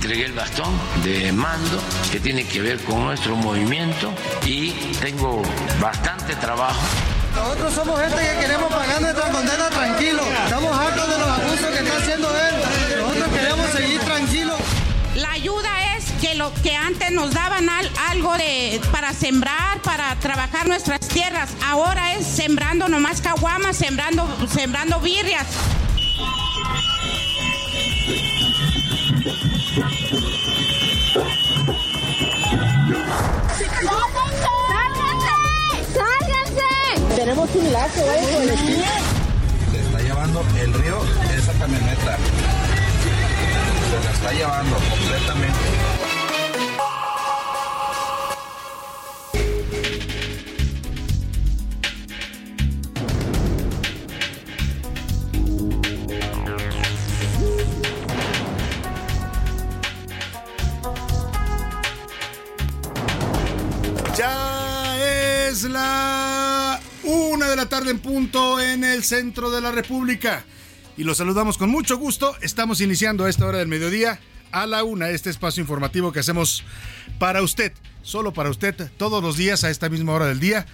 entregué el bastón de mando que tiene que ver con nuestro movimiento y tengo bastante trabajo. Nosotros somos gente que queremos pagar nuestra condena tranquilo. Estamos hartos de los abusos que está haciendo él. Nosotros queremos seguir tranquilos. La ayuda es que lo que antes nos daban al- algo de para sembrar, para trabajar nuestras tierras, ahora es sembrando nomás caguamas, sembrando, sembrando birrias. Tenemos un lazo, ¿eh? Se está llevando el río esa camioneta. Se la está llevando completamente. Es la una de la tarde en punto en el centro de la República. Y los saludamos con mucho gusto. Estamos iniciando a esta hora del mediodía a la una este espacio informativo que hacemos para usted, solo para usted, todos los días a esta misma hora del día.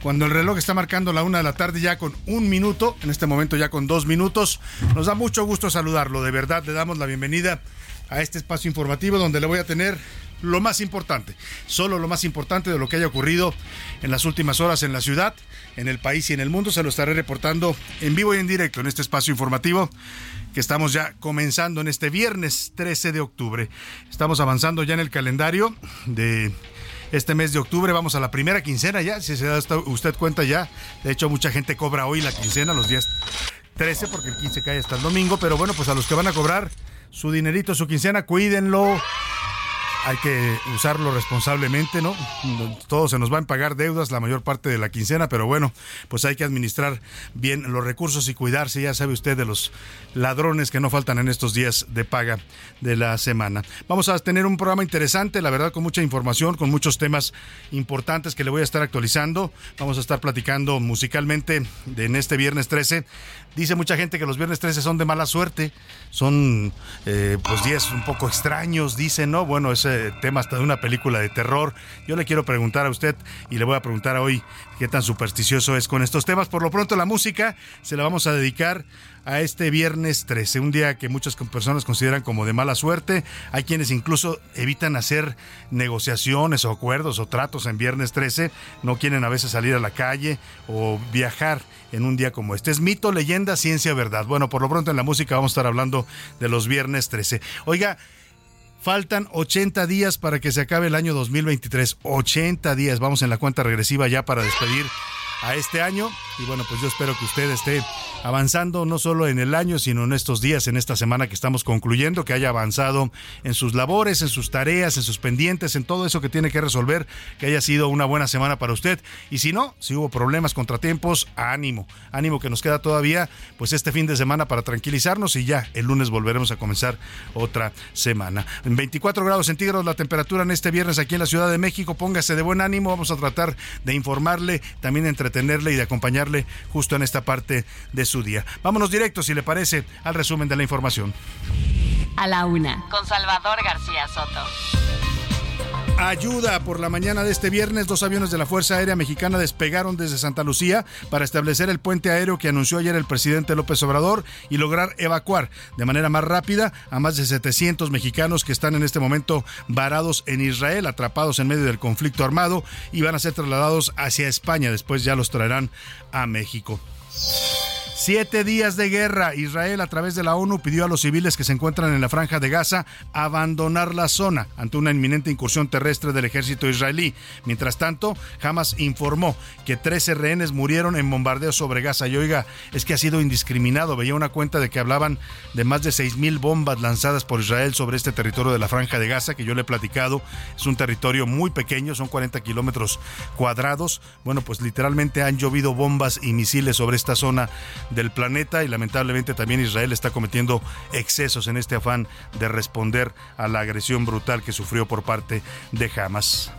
Cuando el reloj está marcando la una de la tarde ya con un minuto, en este momento ya con dos minutos, nos da mucho gusto saludarlo. De verdad, le damos la bienvenida a este espacio informativo donde le voy a tener lo más importante, solo lo más importante de lo que haya ocurrido en las últimas horas en la ciudad, en el país y en el mundo. Se lo estaré reportando en vivo y en directo en este espacio informativo que estamos ya comenzando en este viernes 13 de octubre. Estamos avanzando ya en el calendario de este mes de octubre. Vamos a la primera quincena ya, si se da usted cuenta ya. De hecho, mucha gente cobra hoy la quincena, los días 13, porque el 15 cae hasta el domingo. Pero bueno, pues a los que van a cobrar su dinerito, su quincena, cuídenlo. Hay que usarlo responsablemente, ¿no? Todos se nos van a pagar deudas la mayor parte de la quincena, pero bueno, pues hay que administrar bien los recursos y cuidarse, ya sabe usted, de los ladrones que no faltan en estos días de paga de la semana. Vamos a tener un programa interesante, la verdad, con mucha información, con muchos temas importantes que le voy a estar actualizando. Vamos a estar platicando musicalmente en este viernes 13. Dice mucha gente que los viernes 13 son de mala suerte, son eh, pues días un poco extraños, dicen, ¿no? Bueno, ese tema hasta de una película de terror. Yo le quiero preguntar a usted y le voy a preguntar hoy qué tan supersticioso es con estos temas. Por lo pronto la música se la vamos a dedicar a este viernes 13, un día que muchas personas consideran como de mala suerte. Hay quienes incluso evitan hacer negociaciones o acuerdos o tratos en viernes 13, no quieren a veces salir a la calle o viajar en un día como este. Es mito, leyenda, ciencia, verdad. Bueno, por lo pronto en la música vamos a estar hablando de los viernes 13. Oiga, Faltan 80 días para que se acabe el año 2023. 80 días. Vamos en la cuenta regresiva ya para despedir a este año. Y bueno, pues yo espero que usted esté avanzando no solo en el año, sino en estos días, en esta semana que estamos concluyendo, que haya avanzado en sus labores, en sus tareas, en sus pendientes, en todo eso que tiene que resolver, que haya sido una buena semana para usted. Y si no, si hubo problemas, contratiempos, ánimo, ánimo que nos queda todavía, pues este fin de semana para tranquilizarnos y ya el lunes volveremos a comenzar otra semana. En 24 grados centígrados la temperatura en este viernes aquí en la Ciudad de México, póngase de buen ánimo, vamos a tratar de informarle, también de entretenerle y de acompañarle justo en esta parte de su día. Vámonos directo, si le parece, al resumen de la información. A la una. Con Salvador García Soto. Ayuda por la mañana de este viernes, dos aviones de la Fuerza Aérea Mexicana despegaron desde Santa Lucía para establecer el puente aéreo que anunció ayer el presidente López Obrador y lograr evacuar de manera más rápida a más de 700 mexicanos que están en este momento varados en Israel, atrapados en medio del conflicto armado y van a ser trasladados hacia España. Después ya los traerán a México. Siete días de guerra. Israel, a través de la ONU, pidió a los civiles que se encuentran en la franja de Gaza abandonar la zona ante una inminente incursión terrestre del ejército israelí. Mientras tanto, Hamas informó que 13 rehenes murieron en bombardeos sobre Gaza. Y oiga, es que ha sido indiscriminado. Veía una cuenta de que hablaban de más de 6.000 bombas lanzadas por Israel sobre este territorio de la franja de Gaza, que yo le he platicado. Es un territorio muy pequeño, son 40 kilómetros cuadrados. Bueno, pues literalmente han llovido bombas y misiles sobre esta zona del planeta y lamentablemente también Israel está cometiendo excesos en este afán de responder a la agresión brutal que sufrió por parte de Hamas.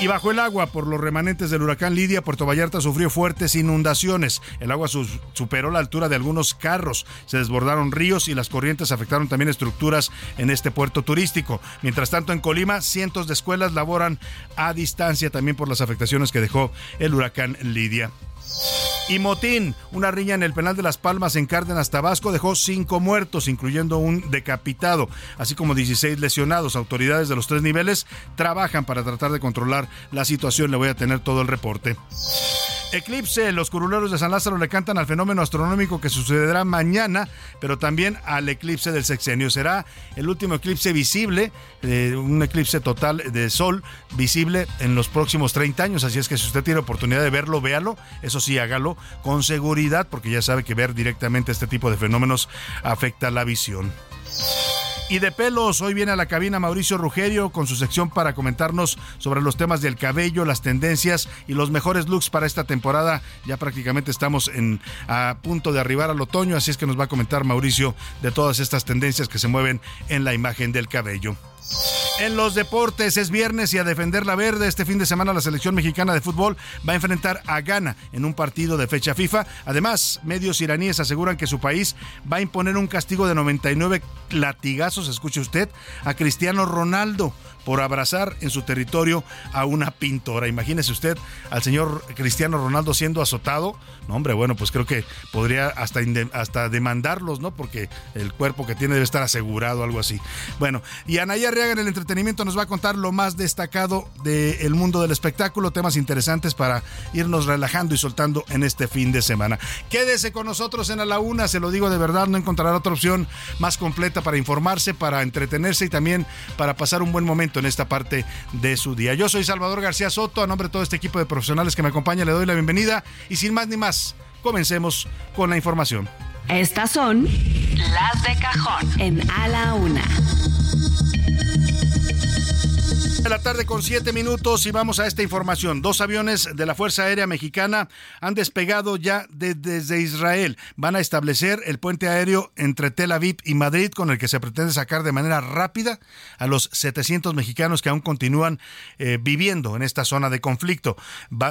Y bajo el agua, por los remanentes del huracán Lidia, Puerto Vallarta sufrió fuertes inundaciones. El agua superó la altura de algunos carros, se desbordaron ríos y las corrientes afectaron también estructuras en este puerto turístico. Mientras tanto, en Colima, cientos de escuelas laboran a distancia también por las afectaciones que dejó el huracán Lidia. Y motín, una riña en el penal de Las Palmas en Cárdenas, Tabasco, dejó cinco muertos, incluyendo un decapitado, así como 16 lesionados. Autoridades de los tres niveles trabajan para tratar de controlar la situación. Le voy a tener todo el reporte. Eclipse, los curuleros de San Lázaro le cantan al fenómeno astronómico que sucederá mañana, pero también al eclipse del sexenio. Será el último eclipse visible, eh, un eclipse total de sol visible en los próximos 30 años. Así es que si usted tiene oportunidad de verlo, véalo. Eso sí, hágalo con seguridad, porque ya sabe que ver directamente este tipo de fenómenos afecta la visión. Y de pelos, hoy viene a la cabina Mauricio Rugerio con su sección para comentarnos sobre los temas del cabello, las tendencias y los mejores looks para esta temporada. Ya prácticamente estamos en, a punto de arribar al otoño, así es que nos va a comentar Mauricio de todas estas tendencias que se mueven en la imagen del cabello. En los deportes es viernes y a defender la verde. Este fin de semana la selección mexicana de fútbol va a enfrentar a Ghana en un partido de fecha FIFA. Además, medios iraníes aseguran que su país va a imponer un castigo de 99 latigazos, escuche usted, a Cristiano Ronaldo por abrazar en su territorio a una pintora. Imagínese usted al señor Cristiano Ronaldo siendo azotado. No, hombre, bueno, pues creo que podría hasta, hasta demandarlos, ¿no? Porque el cuerpo que tiene debe estar asegurado, algo así. Bueno, y Anaya Arriaga en el entretenimiento nos va a contar lo más destacado del mundo del espectáculo, temas interesantes para irnos relajando y soltando en este fin de semana. Quédese con nosotros en A la Una, se lo digo de verdad, no encontrará otra opción más completa para informarse, para entretenerse y también para pasar un buen momento en esta parte de su día. Yo soy Salvador García Soto, a nombre de todo este equipo de profesionales que me acompaña, le doy la bienvenida y sin más ni más, comencemos con la información. Estas son las de cajón en A la Una de la tarde con siete minutos y vamos a esta información. Dos aviones de la Fuerza Aérea Mexicana han despegado ya desde Israel. Van a establecer el puente aéreo entre Tel Aviv y Madrid con el que se pretende sacar de manera rápida a los 700 mexicanos que aún continúan eh, viviendo en esta zona de conflicto.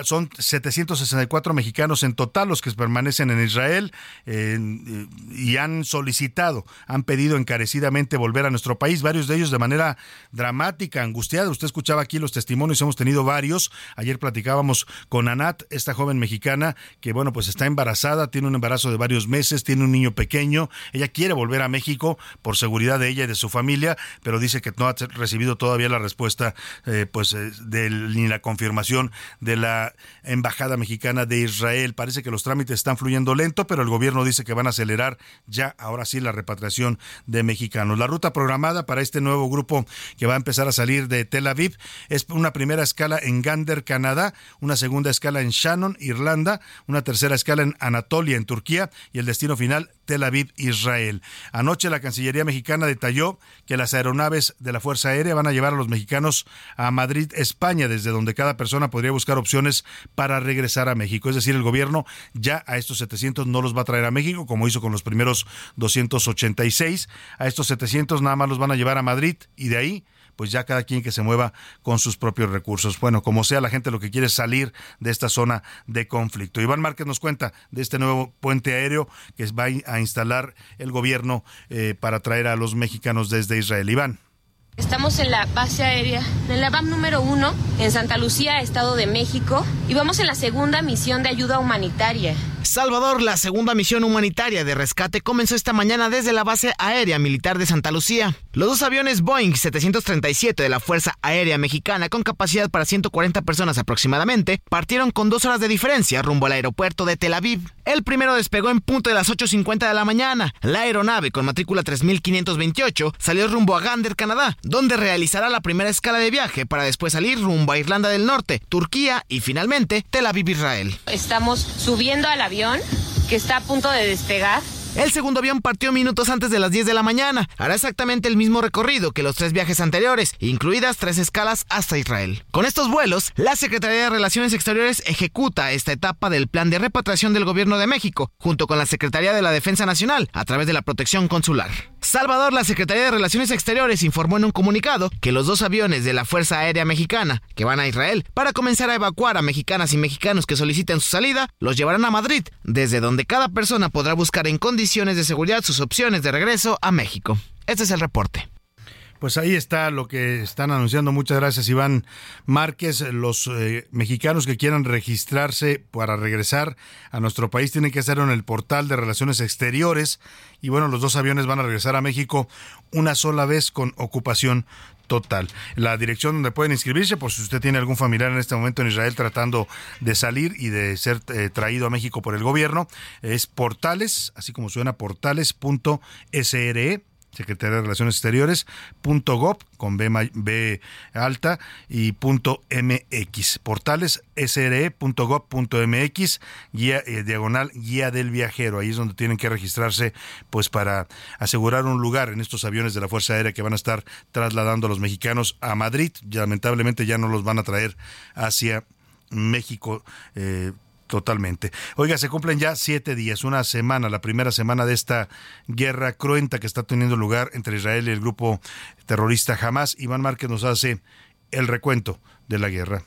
son 764 mexicanos en total los que permanecen en Israel y han solicitado, han pedido encarecidamente volver a nuestro país, varios de ellos de manera dramática, angustiada Usted escuchaba aquí los testimonios, hemos tenido varios. Ayer platicábamos con Anat, esta joven mexicana que, bueno, pues está embarazada, tiene un embarazo de varios meses, tiene un niño pequeño. Ella quiere volver a México por seguridad de ella y de su familia, pero dice que no ha recibido todavía la respuesta, eh, pues, eh, ni la confirmación de la embajada mexicana de Israel. Parece que los trámites están fluyendo lento, pero el gobierno dice que van a acelerar ya, ahora sí, la repatriación de mexicanos. La ruta programada para este nuevo grupo que va a empezar a salir de Tel Aviv. Es una primera escala en Gander, Canadá, una segunda escala en Shannon, Irlanda, una tercera escala en Anatolia, en Turquía, y el destino final, Tel Aviv, Israel. Anoche la Cancillería mexicana detalló que las aeronaves de la Fuerza Aérea van a llevar a los mexicanos a Madrid, España, desde donde cada persona podría buscar opciones para regresar a México. Es decir, el gobierno ya a estos 700 no los va a traer a México, como hizo con los primeros 286. A estos 700 nada más los van a llevar a Madrid y de ahí pues ya cada quien que se mueva con sus propios recursos. Bueno, como sea, la gente lo que quiere es salir de esta zona de conflicto. Iván Márquez nos cuenta de este nuevo puente aéreo que va a instalar el gobierno eh, para traer a los mexicanos desde Israel. Iván. Estamos en la base aérea, en la BAM número uno, en Santa Lucía, Estado de México, y vamos en la segunda misión de ayuda humanitaria. Salvador, la segunda misión humanitaria de rescate comenzó esta mañana desde la base aérea militar de Santa Lucía. Los dos aviones Boeing 737 de la Fuerza Aérea Mexicana, con capacidad para 140 personas aproximadamente, partieron con dos horas de diferencia rumbo al aeropuerto de Tel Aviv. El primero despegó en punto de las 8.50 de la mañana. La aeronave, con matrícula 3528, salió rumbo a Gander, Canadá, donde realizará la primera escala de viaje para después salir rumbo a Irlanda del Norte, Turquía y finalmente Tel Aviv, Israel. Estamos subiendo al avión que está a punto de despegar. El segundo avión partió minutos antes de las 10 de la mañana. Hará exactamente el mismo recorrido que los tres viajes anteriores, incluidas tres escalas hasta Israel. Con estos vuelos, la Secretaría de Relaciones Exteriores ejecuta esta etapa del plan de repatriación del Gobierno de México, junto con la Secretaría de la Defensa Nacional, a través de la protección consular. Salvador, la Secretaría de Relaciones Exteriores informó en un comunicado que los dos aviones de la Fuerza Aérea Mexicana, que van a Israel, para comenzar a evacuar a mexicanas y mexicanos que soliciten su salida, los llevarán a Madrid, desde donde cada persona podrá buscar en condiciones de seguridad sus opciones de regreso a México. Este es el reporte. Pues ahí está lo que están anunciando. Muchas gracias, Iván Márquez. Los eh, mexicanos que quieran registrarse para regresar a nuestro país tienen que hacerlo en el portal de Relaciones Exteriores. Y bueno, los dos aviones van a regresar a México una sola vez con ocupación total. La dirección donde pueden inscribirse, por si usted tiene algún familiar en este momento en Israel tratando de salir y de ser eh, traído a México por el gobierno, es portales, así como suena, portales.sre Secretaría de Relaciones Exteriores, punto .gov, con B, alta, y punto .mx. Portales sre.gov.mx, guía eh, diagonal guía del viajero. Ahí es donde tienen que registrarse, pues para asegurar un lugar en estos aviones de la Fuerza Aérea que van a estar trasladando a los mexicanos a Madrid. lamentablemente ya no los van a traer hacia México. Eh, Totalmente. Oiga, se cumplen ya siete días, una semana, la primera semana de esta guerra cruenta que está teniendo lugar entre Israel y el grupo terrorista Hamas. Iván Márquez nos hace el recuento de la guerra.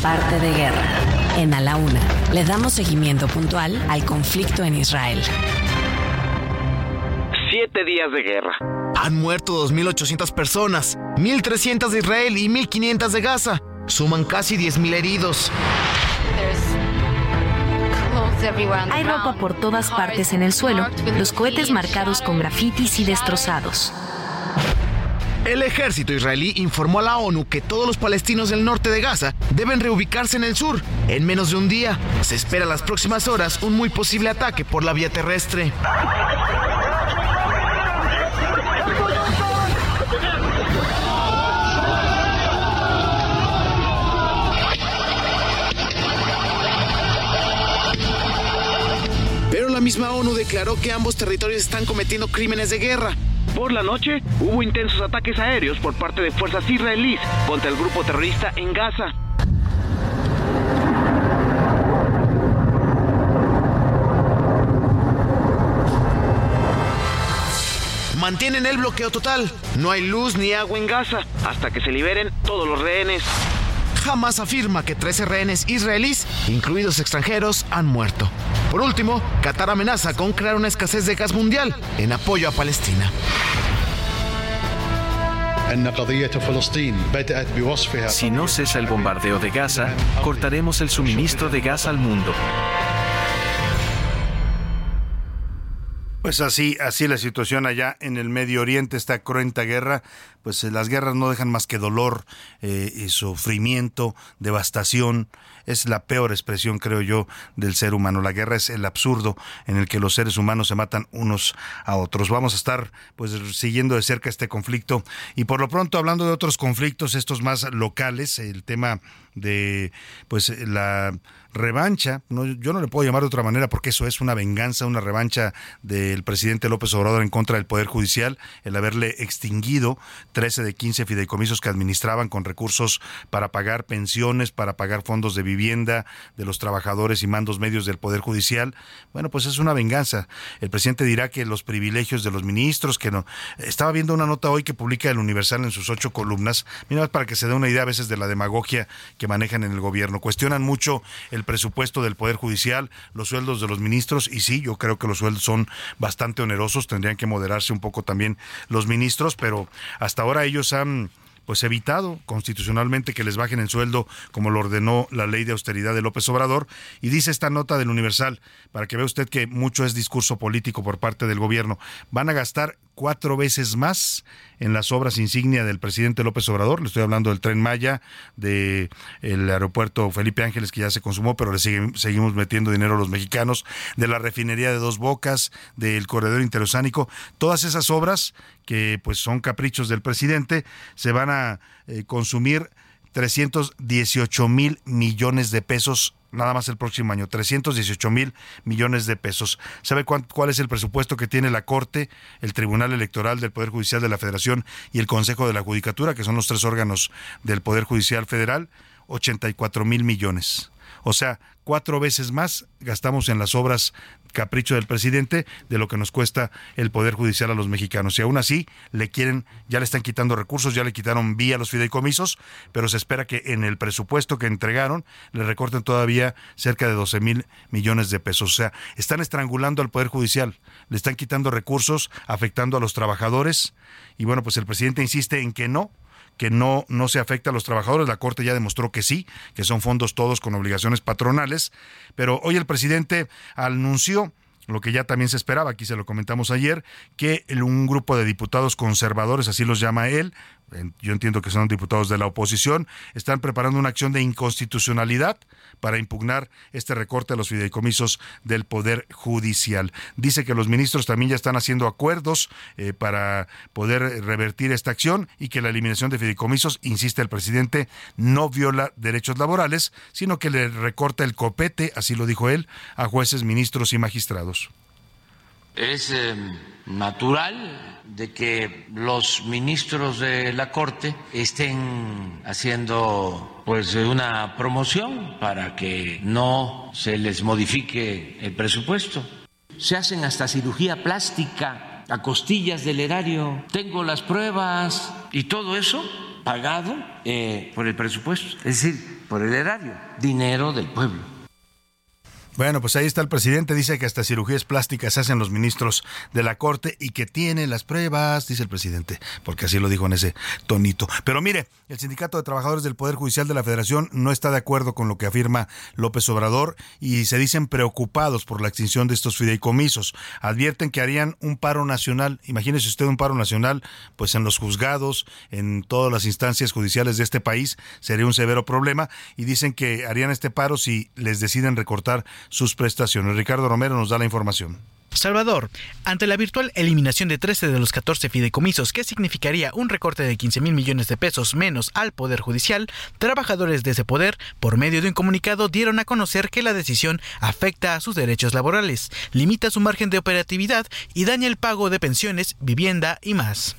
Parte de guerra. En A la Una, le damos seguimiento puntual al conflicto en Israel. Siete días de guerra. Han muerto 2.800 personas, 1.300 de Israel y 1.500 de Gaza. Suman casi 10.000 heridos. Hay ropa por todas partes en el suelo, los cohetes marcados con grafitis y destrozados. El ejército israelí informó a la ONU que todos los palestinos del norte de Gaza deben reubicarse en el sur. En menos de un día, se espera las próximas horas un muy posible ataque por la vía terrestre. La misma ONU declaró que ambos territorios están cometiendo crímenes de guerra. Por la noche, hubo intensos ataques aéreos por parte de fuerzas israelíes contra el grupo terrorista en Gaza. Mantienen el bloqueo total. No hay luz ni agua en Gaza hasta que se liberen todos los rehenes. Hamas afirma que 13 rehenes israelíes, incluidos extranjeros, han muerto. Por último, Qatar amenaza con crear una escasez de gas mundial en apoyo a Palestina. Si no cesa el bombardeo de Gaza, cortaremos el suministro de gas al mundo. Pues así, así la situación allá en el Medio Oriente, esta cruenta guerra, pues eh, las guerras no dejan más que dolor eh, y sufrimiento, devastación. Es la peor expresión, creo yo, del ser humano. La guerra es el absurdo en el que los seres humanos se matan unos a otros. Vamos a estar pues siguiendo de cerca este conflicto y por lo pronto hablando de otros conflictos, estos más locales, el tema de pues la revancha, no, yo no le puedo llamar de otra manera porque eso es una venganza, una revancha del presidente López Obrador en contra del Poder Judicial, el haberle extinguido 13 de 15 fideicomisos que administraban con recursos para pagar pensiones, para pagar fondos de vivienda de los trabajadores y mandos medios del Poder Judicial. Bueno, pues es una venganza. El presidente dirá que los privilegios de los ministros, que no. Estaba viendo una nota hoy que publica el Universal en sus ocho columnas, mira, para que se dé una idea a veces de la demagogia que manejan en el gobierno. Cuestionan mucho el presupuesto del Poder Judicial, los sueldos de los ministros, y sí, yo creo que los sueldos son bastante onerosos, tendrían que moderarse un poco también los ministros, pero hasta ahora ellos han pues evitado constitucionalmente que les bajen el sueldo como lo ordenó la ley de austeridad de López Obrador y dice esta nota del Universal para que vea usted que mucho es discurso político por parte del gobierno. Van a gastar cuatro veces más en las obras insignia del presidente López Obrador. Le estoy hablando del tren Maya, del aeropuerto Felipe Ángeles, que ya se consumó, pero le seguimos metiendo dinero a los mexicanos, de la refinería de Dos Bocas, del corredor interoceánico. Todas esas obras, que pues son caprichos del presidente, se van a eh, consumir 318 mil millones de pesos nada más el próximo año, 318 mil millones de pesos. ¿Sabe cuál, es el presupuesto que tiene la Corte, el Tribunal Electoral del Poder Judicial de la Federación y el Consejo de la Judicatura, que son los tres órganos del Poder Judicial Federal? 84 mil millones. O sea, cuatro veces más gastamos en las obras capricho del presidente de lo que nos cuesta el Poder Judicial a los mexicanos. Y aún así, le quieren, ya le están quitando recursos, ya le quitaron vía los fideicomisos, pero se espera que en el presupuesto que entregaron le recorten todavía cerca de 12 mil millones de pesos. O sea, están estrangulando al Poder Judicial, le están quitando recursos, afectando a los trabajadores. Y bueno, pues el presidente insiste en que no, que no, no se afecta a los trabajadores. La Corte ya demostró que sí, que son fondos todos con obligaciones patronales. Pero hoy el presidente anunció lo que ya también se esperaba, aquí se lo comentamos ayer, que un grupo de diputados conservadores, así los llama él, yo entiendo que son diputados de la oposición, están preparando una acción de inconstitucionalidad para impugnar este recorte a los fideicomisos del Poder Judicial. Dice que los ministros también ya están haciendo acuerdos eh, para poder revertir esta acción y que la eliminación de fideicomisos, insiste el presidente, no viola derechos laborales, sino que le recorta el copete, así lo dijo él, a jueces, ministros y magistrados. Es eh, natural de que los ministros de la Corte estén haciendo pues una promoción para que no se les modifique el presupuesto. Se hacen hasta cirugía plástica a costillas del erario. Tengo las pruebas y todo eso pagado eh, por el presupuesto, es decir, por el erario, dinero del pueblo. Bueno, pues ahí está el presidente, dice que hasta cirugías plásticas hacen los ministros de la Corte y que tiene las pruebas, dice el presidente, porque así lo dijo en ese tonito. Pero mire, el Sindicato de Trabajadores del Poder Judicial de la Federación no está de acuerdo con lo que afirma López Obrador y se dicen preocupados por la extinción de estos fideicomisos. Advierten que harían un paro nacional, imagínese usted un paro nacional, pues en los juzgados, en todas las instancias judiciales de este país, sería un severo problema y dicen que harían este paro si les deciden recortar sus prestaciones. Ricardo Romero nos da la información. Salvador, ante la virtual eliminación de 13 de los 14 fideicomisos, que significaría un recorte de 15 mil millones de pesos menos al Poder Judicial, trabajadores de ese poder, por medio de un comunicado, dieron a conocer que la decisión afecta a sus derechos laborales, limita su margen de operatividad y daña el pago de pensiones, vivienda y más.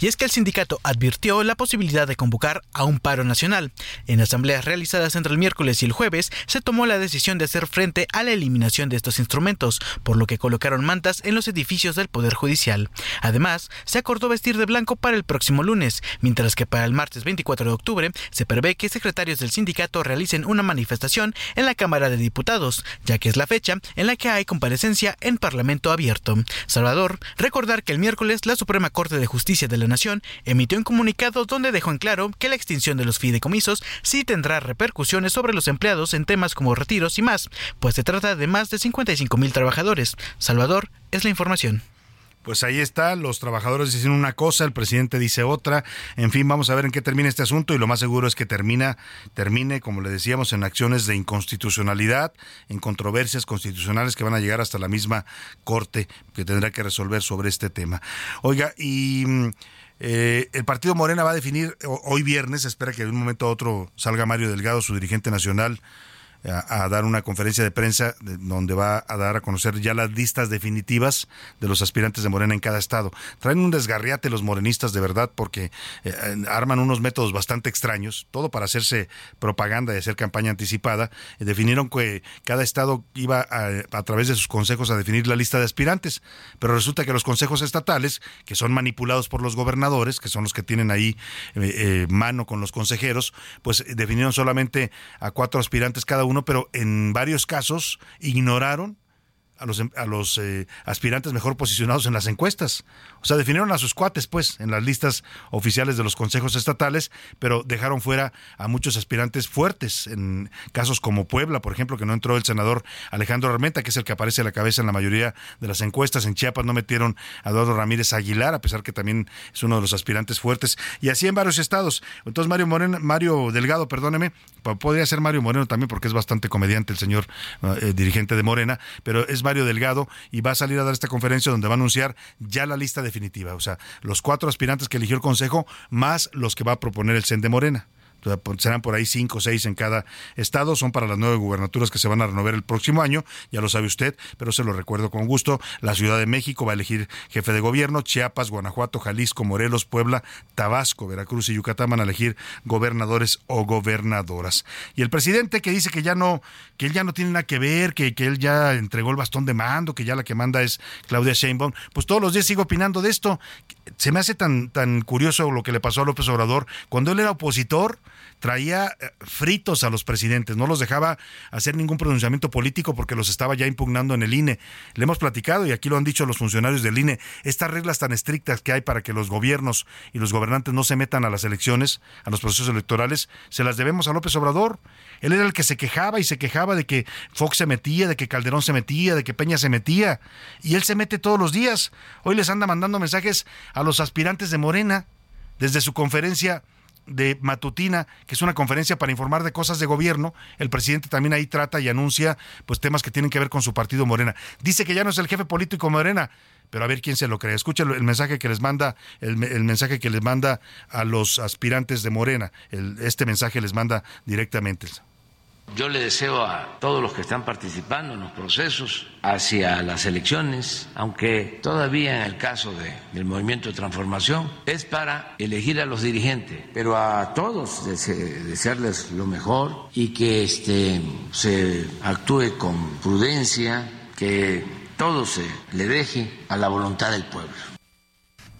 Y es que el sindicato advirtió la posibilidad de convocar a un paro nacional. En asambleas realizadas entre el miércoles y el jueves se tomó la decisión de hacer frente a la eliminación de estos instrumentos, por lo que colocaron mantas en los edificios del Poder Judicial. Además, se acordó vestir de blanco para el próximo lunes, mientras que para el martes 24 de octubre se prevé que secretarios del sindicato realicen una manifestación en la Cámara de Diputados, ya que es la fecha en la que hay comparecencia en Parlamento abierto. Salvador, recordar que el miércoles la Suprema Corte de Justicia de la Nación emitió un comunicado donde dejó en claro que la extinción de los fideicomisos sí tendrá repercusiones sobre los empleados en temas como retiros y más, pues se trata de más de 55 mil trabajadores. Salvador, es la información. Pues ahí está, los trabajadores dicen una cosa, el presidente dice otra. En fin, vamos a ver en qué termina este asunto y lo más seguro es que termina, termine, como le decíamos, en acciones de inconstitucionalidad, en controversias constitucionales que van a llegar hasta la misma corte que tendrá que resolver sobre este tema. Oiga, y mm, eh, el partido Morena va a definir hoy viernes, espera que de un momento a otro salga Mario Delgado, su dirigente nacional a, dar una conferencia de prensa donde va a dar a conocer ya las listas definitivas de los aspirantes de Morena en cada estado. Traen un desgarriate los morenistas de verdad porque eh, arman unos métodos bastante extraños, todo para hacerse propaganda y hacer campaña anticipada. definieron que cada estado iba a, través de sus consejos a definir la lista de aspirantes, pero resulta que los consejos estatales, que son manipulados por los gobernadores, que son los que tienen ahí eh, eh, mano con los consejeros, pues definieron solamente a cuatro aspirantes cada uno pero en varios casos ignoraron a los, a los eh, aspirantes mejor posicionados en las encuestas. O sea, definieron a sus cuates, pues, en las listas oficiales de los consejos estatales, pero dejaron fuera a muchos aspirantes fuertes, en casos como Puebla, por ejemplo, que no entró el senador Alejandro Armenta, que es el que aparece a la cabeza en la mayoría de las encuestas. En Chiapas no metieron a Eduardo Ramírez Aguilar, a pesar que también es uno de los aspirantes fuertes, y así en varios estados. Entonces, Mario Moreno, Mario Delgado, perdóneme, podría ser Mario Moreno también, porque es bastante comediante el señor eh, dirigente de Morena, pero es Mario Delgado y va a salir a dar esta conferencia donde va a anunciar ya la lista definitiva, o sea, los cuatro aspirantes que eligió el Consejo más los que va a proponer el CEN de Morena serán por ahí cinco o seis en cada estado, son para las nueve gubernaturas que se van a renovar el próximo año, ya lo sabe usted, pero se lo recuerdo con gusto, la Ciudad de México va a elegir jefe de gobierno, Chiapas, Guanajuato, Jalisco, Morelos, Puebla, Tabasco, Veracruz y Yucatán van a elegir gobernadores o gobernadoras. Y el presidente que dice que ya no, que él ya no tiene nada que ver, que, que él ya entregó el bastón de mando, que ya la que manda es Claudia Sheinbaum, pues todos los días sigo opinando de esto. Se me hace tan, tan curioso lo que le pasó a López Obrador cuando él era opositor traía eh, fritos a los presidentes, no los dejaba hacer ningún pronunciamiento político porque los estaba ya impugnando en el INE. Le hemos platicado y aquí lo han dicho los funcionarios del INE, estas reglas tan estrictas que hay para que los gobiernos y los gobernantes no se metan a las elecciones, a los procesos electorales, se las debemos a López Obrador. Él era el que se quejaba y se quejaba de que Fox se metía, de que Calderón se metía, de que Peña se metía. Y él se mete todos los días. Hoy les anda mandando mensajes a los aspirantes de Morena desde su conferencia de Matutina, que es una conferencia para informar de cosas de gobierno. El presidente también ahí trata y anuncia pues temas que tienen que ver con su partido Morena. Dice que ya no es el jefe político Morena, pero a ver quién se lo cree. Escucha el mensaje que les manda, el, mensaje que les manda a los aspirantes de Morena. este mensaje les manda directamente. Yo le deseo a todos los que están participando en los procesos hacia las elecciones, aunque todavía en el caso del movimiento de transformación es para elegir a los dirigentes, pero a todos desearles lo mejor y que este, se actúe con prudencia, que todo se le deje a la voluntad del pueblo.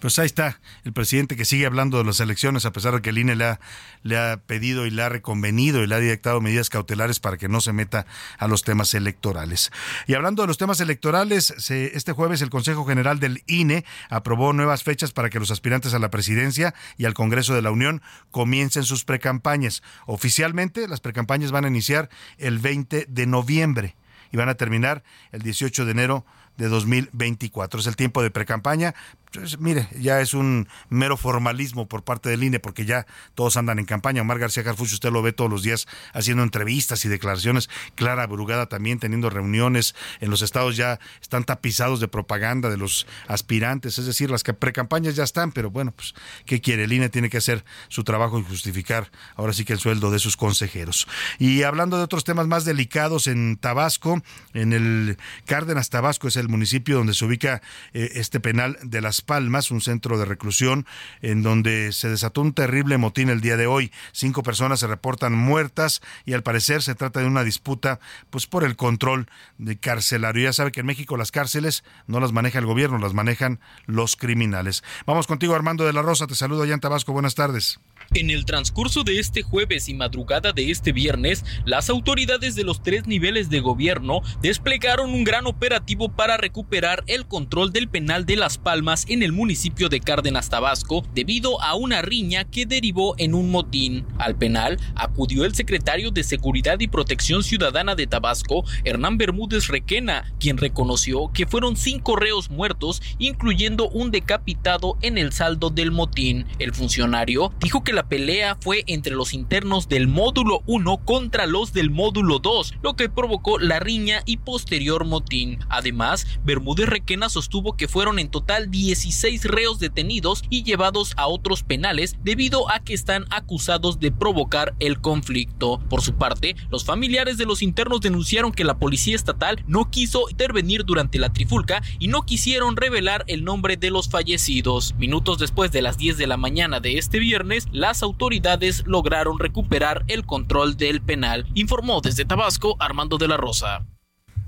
Pues ahí está el presidente que sigue hablando de las elecciones, a pesar de que el INE le ha, le ha pedido y le ha reconvenido y le ha dictado medidas cautelares para que no se meta a los temas electorales. Y hablando de los temas electorales, este jueves el Consejo General del INE aprobó nuevas fechas para que los aspirantes a la presidencia y al Congreso de la Unión comiencen sus precampañas. Oficialmente, las precampañas van a iniciar el 20 de noviembre y van a terminar el 18 de enero de 2024. Es el tiempo de precampaña pues, mire, ya es un mero formalismo por parte del INE porque ya todos andan en campaña. Omar García Harfuch, usted lo ve todos los días haciendo entrevistas y declaraciones. Clara Brugada también teniendo reuniones. En los estados ya están tapizados de propaganda de los aspirantes. Es decir, las precampañas ya están, pero bueno, pues, ¿qué quiere? El INE tiene que hacer su trabajo y justificar ahora sí que el sueldo de sus consejeros. Y hablando de otros temas más delicados en Tabasco, en el Cárdenas Tabasco es el municipio donde se ubica eh, este penal de las Palmas, un centro de reclusión en donde se desató un terrible motín el día de hoy. Cinco personas se reportan muertas y al parecer se trata de una disputa pues por el control de carcelario. Ya sabe que en México las cárceles no las maneja el gobierno, las manejan los criminales. Vamos contigo Armando de la Rosa, te saludo allá en Tabasco, buenas tardes. En el transcurso de este jueves y madrugada de este viernes, las autoridades de los tres niveles de gobierno desplegaron un gran operativo para recuperar el control del penal de Las Palmas en el municipio de Cárdenas, Tabasco, debido a una riña que derivó en un motín. Al penal acudió el secretario de Seguridad y Protección Ciudadana de Tabasco, Hernán Bermúdez Requena, quien reconoció que fueron cinco reos muertos, incluyendo un decapitado en el saldo del motín. El funcionario dijo que la pelea fue entre los internos del módulo 1 contra los del módulo 2, lo que provocó la riña y posterior motín. Además, Bermúdez Requena sostuvo que fueron en total 16 reos detenidos y llevados a otros penales debido a que están acusados de provocar el conflicto. Por su parte, los familiares de los internos denunciaron que la policía estatal no quiso intervenir durante la trifulca y no quisieron revelar el nombre de los fallecidos. Minutos después de las 10 de la mañana de este viernes, las autoridades lograron recuperar el control del penal, informó desde Tabasco Armando de la Rosa.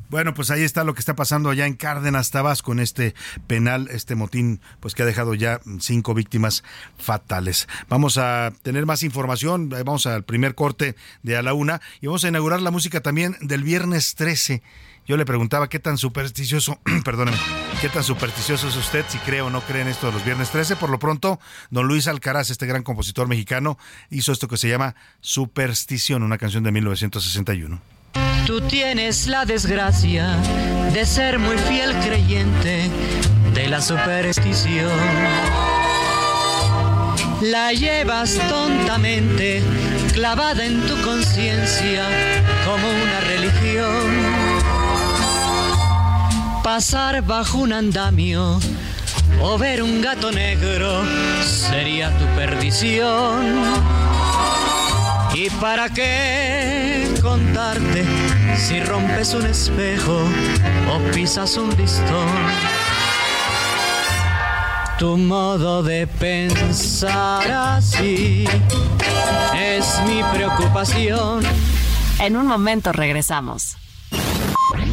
Bueno, pues ahí está lo que está pasando allá en Cárdenas, Tabasco, en este penal, este motín, pues que ha dejado ya cinco víctimas fatales. Vamos a tener más información, vamos al primer corte de a la una y vamos a inaugurar la música también del viernes 13 Yo le preguntaba qué tan supersticioso, perdóneme, qué tan supersticioso es usted, si cree o no cree en esto de los viernes 13. Por lo pronto, don Luis Alcaraz, este gran compositor mexicano, hizo esto que se llama Superstición, una canción de 1961. Tú tienes la desgracia de ser muy fiel creyente de la superstición. La llevas tontamente clavada en tu conciencia como una religión. Pasar bajo un andamio o ver un gato negro sería tu perdición. ¿Y para qué contarte si rompes un espejo o pisas un listón? Tu modo de pensar así es mi preocupación. En un momento regresamos.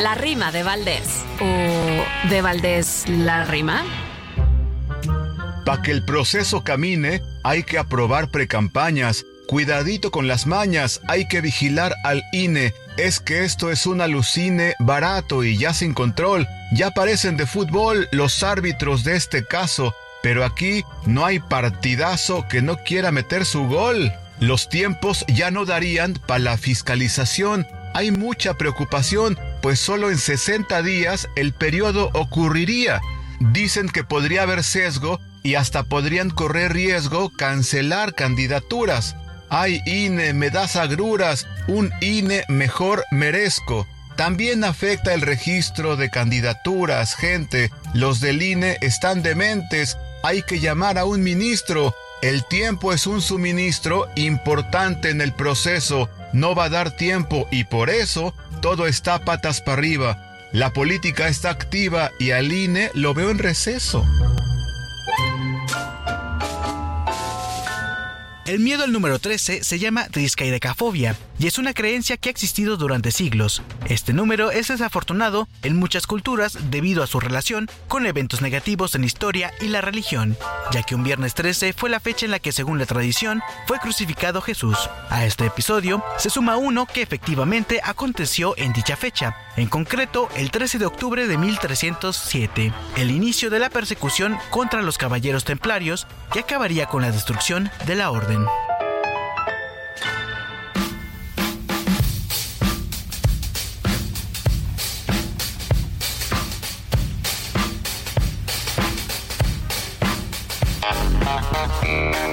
La rima de Valdés. ¿O de Valdés la rima? Para que el proceso camine, hay que aprobar precampañas. Cuidadito con las mañas, hay que vigilar al INE. Es que esto es un alucine barato y ya sin control. Ya parecen de fútbol los árbitros de este caso. Pero aquí no hay partidazo que no quiera meter su gol. Los tiempos ya no darían para la fiscalización. Hay mucha preocupación, pues solo en 60 días el periodo ocurriría. Dicen que podría haber sesgo y hasta podrían correr riesgo cancelar candidaturas. Ay, INE, me das agruras, un INE mejor merezco. También afecta el registro de candidaturas, gente. Los del INE están dementes. Hay que llamar a un ministro. El tiempo es un suministro importante en el proceso. No va a dar tiempo y por eso todo está patas para arriba. La política está activa y al INE lo veo en receso. El miedo al número 13 se llama discaidecafobia y es una creencia que ha existido durante siglos. Este número es desafortunado en muchas culturas debido a su relación con eventos negativos en la historia y la religión, ya que un viernes 13 fue la fecha en la que según la tradición fue crucificado Jesús. A este episodio se suma uno que efectivamente aconteció en dicha fecha, en concreto el 13 de octubre de 1307, el inicio de la persecución contra los caballeros templarios que acabaría con la destrucción de la orden. Bye.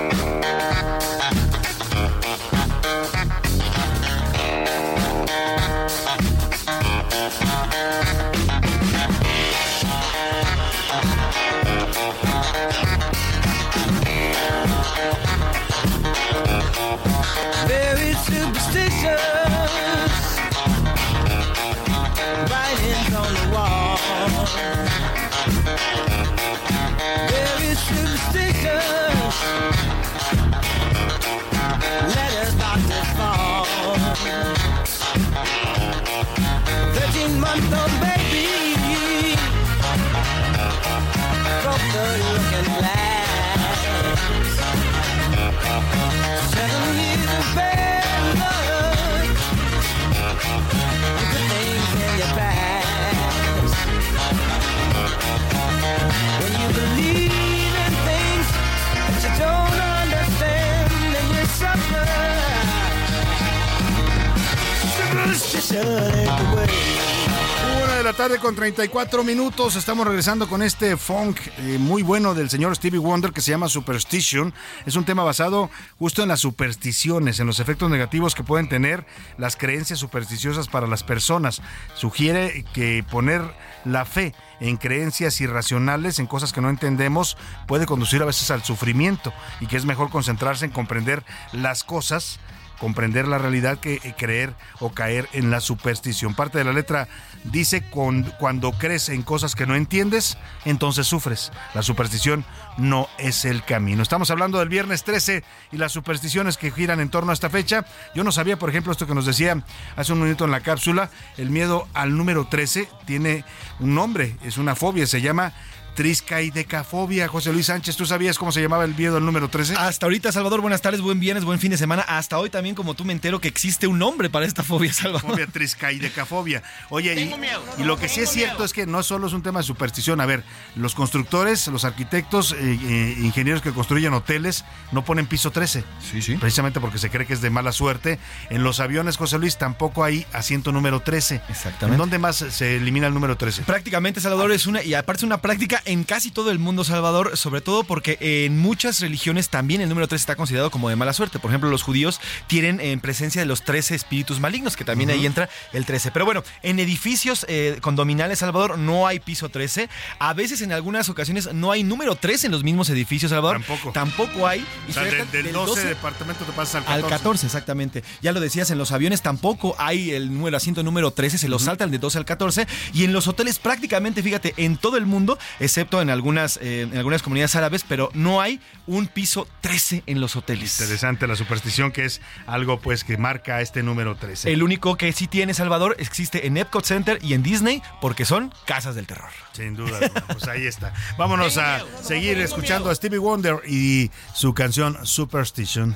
Tarde con 34 minutos. Estamos regresando con este funk eh, muy bueno del señor Stevie Wonder que se llama Superstition. Es un tema basado justo en las supersticiones, en los efectos negativos que pueden tener las creencias supersticiosas para las personas. Sugiere que poner la fe en creencias irracionales, en cosas que no entendemos, puede conducir a veces al sufrimiento y que es mejor concentrarse en comprender las cosas comprender la realidad que eh, creer o caer en la superstición. Parte de la letra dice, con, cuando crees en cosas que no entiendes, entonces sufres. La superstición no es el camino. Estamos hablando del viernes 13 y las supersticiones que giran en torno a esta fecha. Yo no sabía, por ejemplo, esto que nos decía hace un minuto en la cápsula, el miedo al número 13 tiene un nombre, es una fobia, se llama triscaidecafobia. José Luis Sánchez, ¿tú sabías cómo se llamaba el miedo al número 13? Hasta ahorita, Salvador, buenas tardes, buen viernes, buen fin de semana. Hasta hoy también, como tú me entero, que existe un nombre para esta fobia, Salvador. Fobia triscaidecafobia. Oye, y, y lo que sí es cierto es que no solo es un tema de superstición. A ver, los constructores, los arquitectos, eh, eh, ingenieros que construyen hoteles, no ponen piso 13. Sí, sí. Precisamente porque se cree que es de mala suerte. En los aviones, José Luis, tampoco hay asiento número 13. Exactamente. ¿En dónde más se elimina el número 13? Prácticamente, Salvador, es una, y aparte es una práctica en casi todo el mundo, Salvador, sobre todo porque en muchas religiones también el número 13 está considerado como de mala suerte. Por ejemplo, los judíos tienen en presencia de los 13 espíritus malignos, que también ahí entra el 13. Pero bueno, en edificios eh, condominales, Salvador, no hay piso 13. A veces, en algunas ocasiones, no hay número 13 en los mismos edificios, Salvador. Tampoco. Tampoco hay. O sea, del, del 12, departamento te pasas al 14. al 14, exactamente. Ya lo decías, en los aviones tampoco hay el número asiento número 13, se lo saltan de 12 al 14. Y en los hoteles prácticamente, fíjate, en todo el mundo, excepto en algunas, eh, en algunas comunidades árabes, pero no hay un piso 13 en los hoteles. Interesante la superstición que es algo pues que marca este número 13. El único que sí tiene Salvador existe en Epcot Center y en Disney porque son casas del terror. Sin duda, pues ahí está. Vámonos a seguir escuchando a Stevie Wonder y su canción Superstition.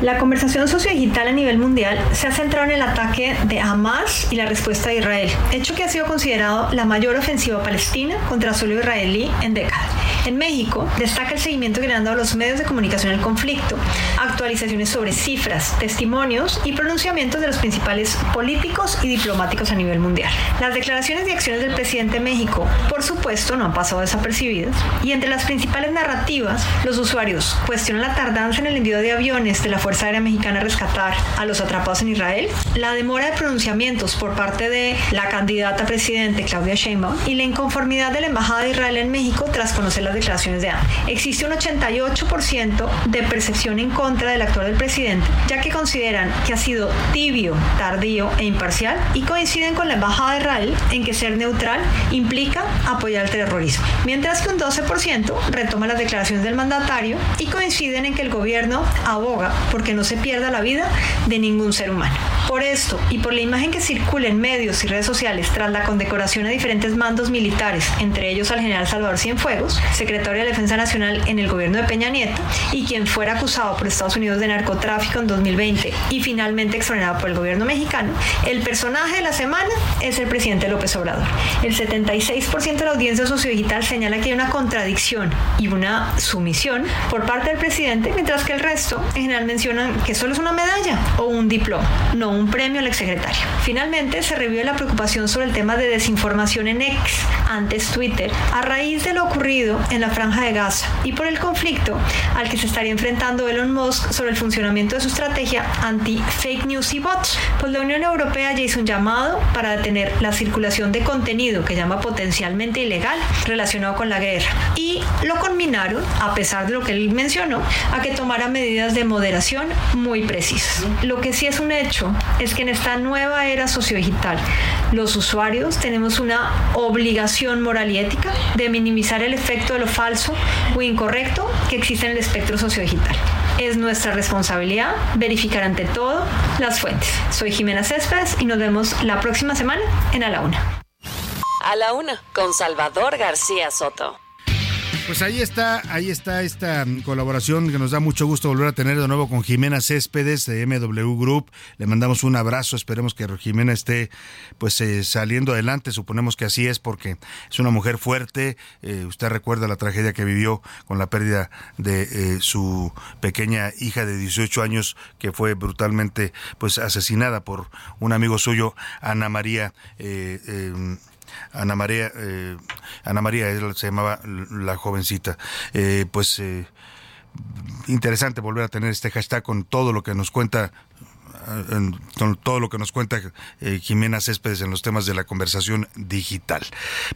La conversación sociodigital a nivel mundial se ha centrado en el ataque de Hamas y la respuesta de Israel, hecho que ha sido considerado la mayor ofensiva palestina contra suelo israelí en décadas. En México destaca el seguimiento que le han dado los medios de comunicación al conflicto, actualizaciones sobre cifras, testimonios y pronunciamientos de los principales políticos y diplomáticos a nivel mundial. Las declaraciones y acciones del presidente de México, por supuesto, no han pasado desapercibidas, y entre las principales narrativas, los usuarios cuestionan la tardanza en el envío de aviones de la Fuerza Aérea Mexicana rescatar a los atrapados en Israel, la demora de pronunciamientos por parte de la candidata presidente Claudia Sheinbaum y la inconformidad de la Embajada de Israel en México tras conocer las declaraciones de ambos. Existe un 88% de percepción en contra del actual del presidente, ya que consideran que ha sido tibio, tardío e imparcial y coinciden con la Embajada de Israel en que ser neutral implica apoyar el terrorismo, mientras que un 12% retoma las declaraciones del mandatario y coinciden en que el gobierno aboga porque no se pierda la vida de ningún ser humano. Por esto y por la imagen que circula en medios y redes sociales tras la condecoración a diferentes mandos militares, entre ellos al general Salvador Cienfuegos, secretario de Defensa Nacional en el gobierno de Peña Nieto y quien fuera acusado por Estados Unidos de narcotráfico en 2020 y finalmente exonerado por el gobierno mexicano, el personaje de la semana es el presidente López Obrador. El 76% de la audiencia sociodigital señala que hay una contradicción y una sumisión por parte del presidente, mientras que el resto en general mencionan que solo es una medalla o un diploma, no un premio al exsecretario. Finalmente se revió la preocupación sobre el tema de desinformación en X, antes Twitter, a raíz de lo ocurrido en la franja de Gaza y por el conflicto al que se estaría enfrentando Elon Musk sobre el funcionamiento de su estrategia anti-fake news y bots. Pues la Unión Europea ya hizo un llamado para detener la circulación de contenido que llama potencialmente ilegal relacionado con la guerra y lo conminaron, a pesar de lo que él mencionó, a que tomara medidas de moderación muy precisas. Lo que sí es un hecho es que en esta nueva era sociodigital los usuarios tenemos una obligación moral y ética de minimizar el efecto de lo falso o incorrecto que existe en el espectro sociodigital. Es nuestra responsabilidad verificar ante todo las fuentes. Soy Jimena Céspedes y nos vemos la próxima semana en A la Una. A la una, con Salvador García Soto. Pues ahí está, ahí está esta mm, colaboración que nos da mucho gusto volver a tener de nuevo con Jimena Céspedes de MW Group. Le mandamos un abrazo, esperemos que Jimena esté pues eh, saliendo adelante, suponemos que así es porque es una mujer fuerte. Eh, usted recuerda la tragedia que vivió con la pérdida de eh, su pequeña hija de 18 años que fue brutalmente pues asesinada por un amigo suyo, Ana María. eh, eh, Ana María, eh, Ana María se llamaba la jovencita. Eh, pues eh, interesante volver a tener este hashtag con todo lo que nos cuenta en- todo lo que nos cuenta eh, Jimena Céspedes en los temas de la conversación digital.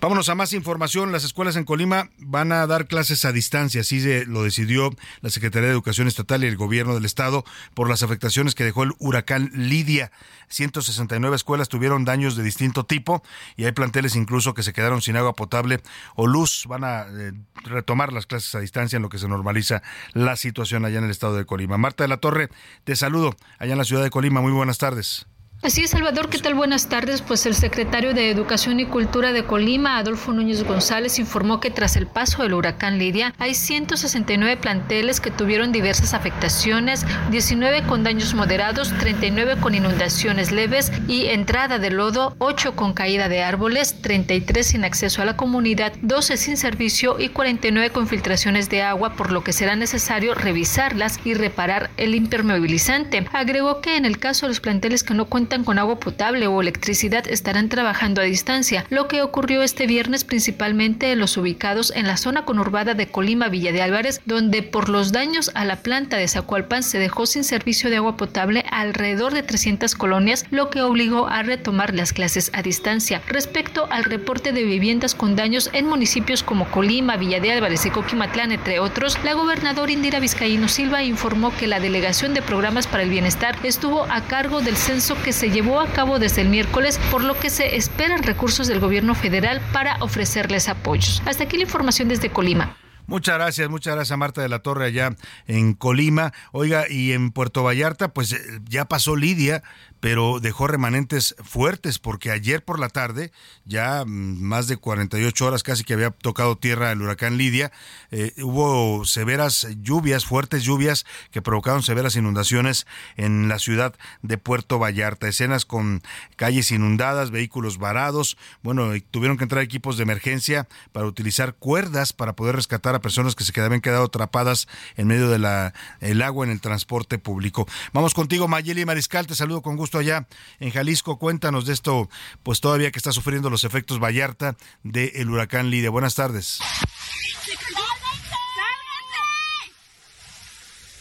Vámonos a más información. Las escuelas en Colima van a dar clases a distancia, así de- lo decidió la Secretaría de Educación Estatal y el Gobierno del Estado por las afectaciones que dejó el huracán Lidia. 169 escuelas tuvieron daños de distinto tipo y hay planteles incluso que se quedaron sin agua potable o luz. Van a eh, retomar las clases a distancia en lo que se normaliza la situación allá en el estado de Colima. Marta de la Torre, te saludo allá en la ciudad de Colima. Muy buenas tardes. Así es, Salvador, ¿qué tal? Buenas tardes. Pues el secretario de Educación y Cultura de Colima, Adolfo Núñez González, informó que tras el paso del huracán Lidia, hay 169 planteles que tuvieron diversas afectaciones, 19 con daños moderados, 39 con inundaciones leves y entrada de lodo, 8 con caída de árboles, 33 sin acceso a la comunidad, 12 sin servicio y 49 con filtraciones de agua, por lo que será necesario revisarlas y reparar el impermeabilizante. Agregó que en el caso de los planteles que no cuentan con agua potable o electricidad estarán trabajando a distancia, lo que ocurrió este viernes principalmente en los ubicados en la zona conurbada de Colima Villa de Álvarez, donde por los daños a la planta de Zacualpan se dejó sin servicio de agua potable alrededor de 300 colonias, lo que obligó a retomar las clases a distancia. Respecto al reporte de viviendas con daños en municipios como Colima, Villa de Álvarez y Coquimatlán, entre otros, la gobernadora Indira Vizcaíno Silva informó que la Delegación de Programas para el Bienestar estuvo a cargo del censo que se llevó a cabo desde el miércoles, por lo que se esperan recursos del gobierno federal para ofrecerles apoyos. Hasta aquí la información desde Colima. Muchas gracias, muchas gracias Marta de la Torre allá en Colima. Oiga, y en Puerto Vallarta, pues eh, ya pasó Lidia, pero dejó remanentes fuertes porque ayer por la tarde, ya mm, más de 48 horas casi que había tocado tierra el huracán Lidia, eh, hubo severas lluvias, fuertes lluvias que provocaron severas inundaciones en la ciudad de Puerto Vallarta. Escenas con calles inundadas, vehículos varados. Bueno, tuvieron que entrar equipos de emergencia para utilizar cuerdas para poder rescatar a personas que se quedaban quedado atrapadas en medio de la el agua en el transporte público. Vamos contigo, Mayeli Mariscal, te saludo con gusto allá en Jalisco. Cuéntanos de esto, pues todavía que está sufriendo los efectos Vallarta del huracán Lidia. Buenas tardes.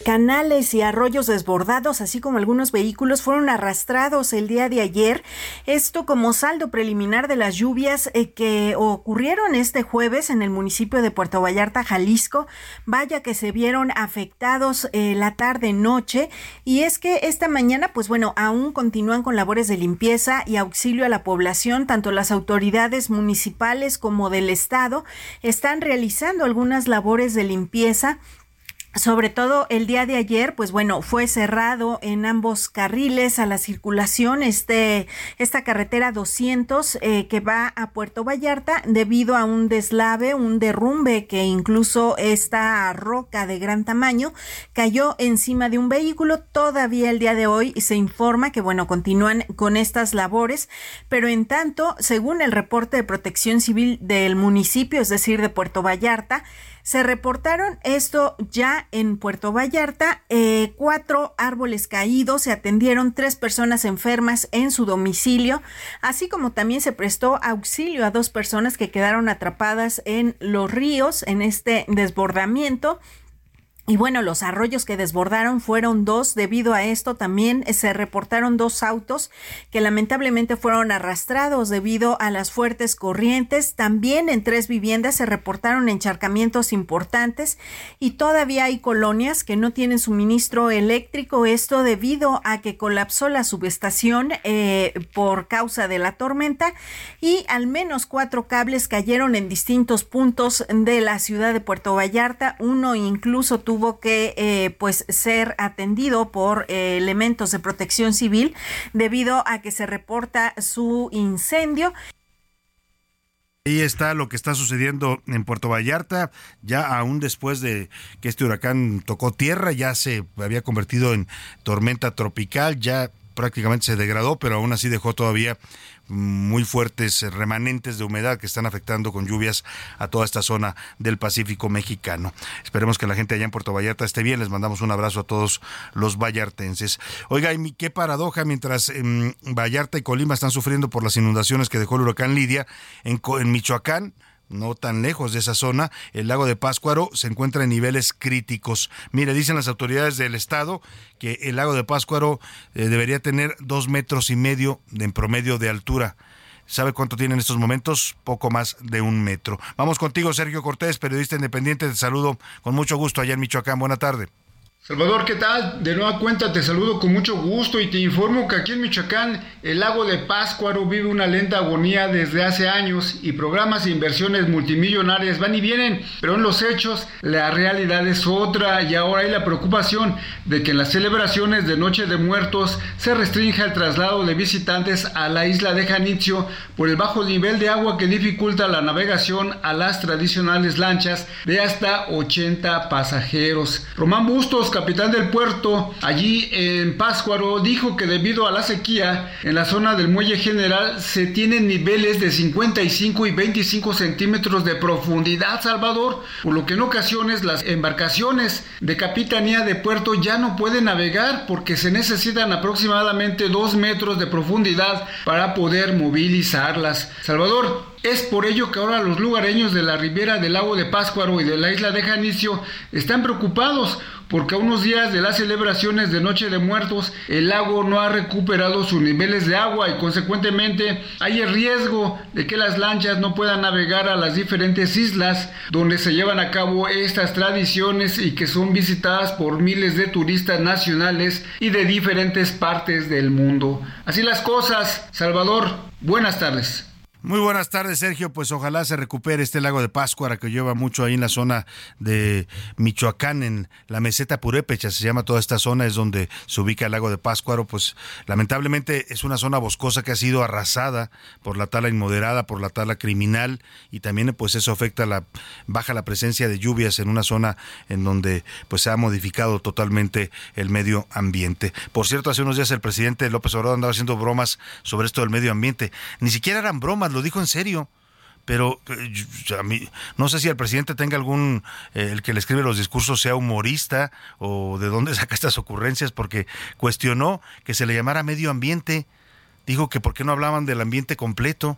Canales y arroyos desbordados, así como algunos vehículos, fueron arrastrados el día de ayer. Esto como saldo preliminar de las lluvias eh, que ocurrieron este jueves en el municipio de Puerto Vallarta, Jalisco. Vaya que se vieron afectados eh, la tarde-noche. Y es que esta mañana, pues bueno, aún continúan con labores de limpieza y auxilio a la población. Tanto las autoridades municipales como del Estado están realizando algunas labores de limpieza sobre todo el día de ayer, pues bueno, fue cerrado en ambos carriles a la circulación este, esta carretera 200 eh, que va a Puerto Vallarta debido a un deslave, un derrumbe que incluso esta roca de gran tamaño cayó encima de un vehículo. Todavía el día de hoy se informa que bueno, continúan con estas labores, pero en tanto, según el reporte de protección civil del municipio, es decir, de Puerto Vallarta, se reportaron esto ya en Puerto Vallarta, eh, cuatro árboles caídos, se atendieron tres personas enfermas en su domicilio, así como también se prestó auxilio a dos personas que quedaron atrapadas en los ríos en este desbordamiento. Y bueno, los arroyos que desbordaron fueron dos. Debido a esto también se reportaron dos autos que lamentablemente fueron arrastrados debido a las fuertes corrientes. También en tres viviendas se reportaron encharcamientos importantes y todavía hay colonias que no tienen suministro eléctrico. Esto debido a que colapsó la subestación eh, por causa de la tormenta y al menos cuatro cables cayeron en distintos puntos de la ciudad de Puerto Vallarta. Uno incluso tuvo tuvo que eh, pues ser atendido por eh, elementos de protección civil debido a que se reporta su incendio. Ahí está lo que está sucediendo en Puerto Vallarta, ya aún después de que este huracán tocó tierra, ya se había convertido en tormenta tropical, ya prácticamente se degradó, pero aún así dejó todavía muy fuertes remanentes de humedad que están afectando con lluvias a toda esta zona del Pacífico mexicano. Esperemos que la gente allá en Puerto Vallarta esté bien. Les mandamos un abrazo a todos los vallartenses. Oiga, y qué paradoja mientras en Vallarta y Colima están sufriendo por las inundaciones que dejó el huracán Lidia, en Michoacán no tan lejos de esa zona, el lago de Páscuaro se encuentra en niveles críticos. Mire, dicen las autoridades del estado que el lago de Páscuaro eh, debería tener dos metros y medio de, en promedio de altura. ¿Sabe cuánto tiene en estos momentos? Poco más de un metro. Vamos contigo, Sergio Cortés, periodista independiente. Te saludo con mucho gusto allá en Michoacán. Buena tarde. Salvador, ¿qué tal? De nueva cuenta te saludo con mucho gusto y te informo que aquí en Michoacán el lago de Páscuaro vive una lenta agonía desde hace años y programas e inversiones multimillonarias van y vienen, pero en los hechos la realidad es otra y ahora hay la preocupación de que en las celebraciones de Noche de Muertos se restrinja el traslado de visitantes a la isla de Janitzio por el bajo nivel de agua que dificulta la navegación a las tradicionales lanchas de hasta 80 pasajeros. Román Bustos, capitán del puerto, allí en Páscuaro, dijo que debido a la sequía en la zona del muelle general se tienen niveles de 55 y 25 centímetros de profundidad, Salvador, por lo que en ocasiones las embarcaciones de capitanía de puerto ya no pueden navegar porque se necesitan aproximadamente 2 metros de profundidad para poder movilizarlas. Salvador, es por ello que ahora los lugareños de la ribera del lago de Páscuaro y de la isla de Janicio están preocupados porque a unos días de las celebraciones de Noche de Muertos el lago no ha recuperado sus niveles de agua y consecuentemente hay el riesgo de que las lanchas no puedan navegar a las diferentes islas donde se llevan a cabo estas tradiciones y que son visitadas por miles de turistas nacionales y de diferentes partes del mundo. Así las cosas, Salvador, buenas tardes. Muy buenas tardes, Sergio. Pues ojalá se recupere este lago de Páscuara que lleva mucho ahí en la zona de Michoacán, en la meseta purépecha, se llama toda esta zona, es donde se ubica el lago de Páscuaro. Pues lamentablemente es una zona boscosa que ha sido arrasada por la tala inmoderada, por la tala criminal y también pues eso afecta la baja la presencia de lluvias en una zona en donde pues se ha modificado totalmente el medio ambiente. Por cierto, hace unos días el presidente López Obrador andaba haciendo bromas sobre esto del medio ambiente. Ni siquiera eran bromas lo dijo en serio. Pero eh, a mí, no sé si el presidente tenga algún, eh, el que le escribe los discursos sea humorista o de dónde saca estas ocurrencias, porque cuestionó que se le llamara medio ambiente. Dijo que por qué no hablaban del ambiente completo.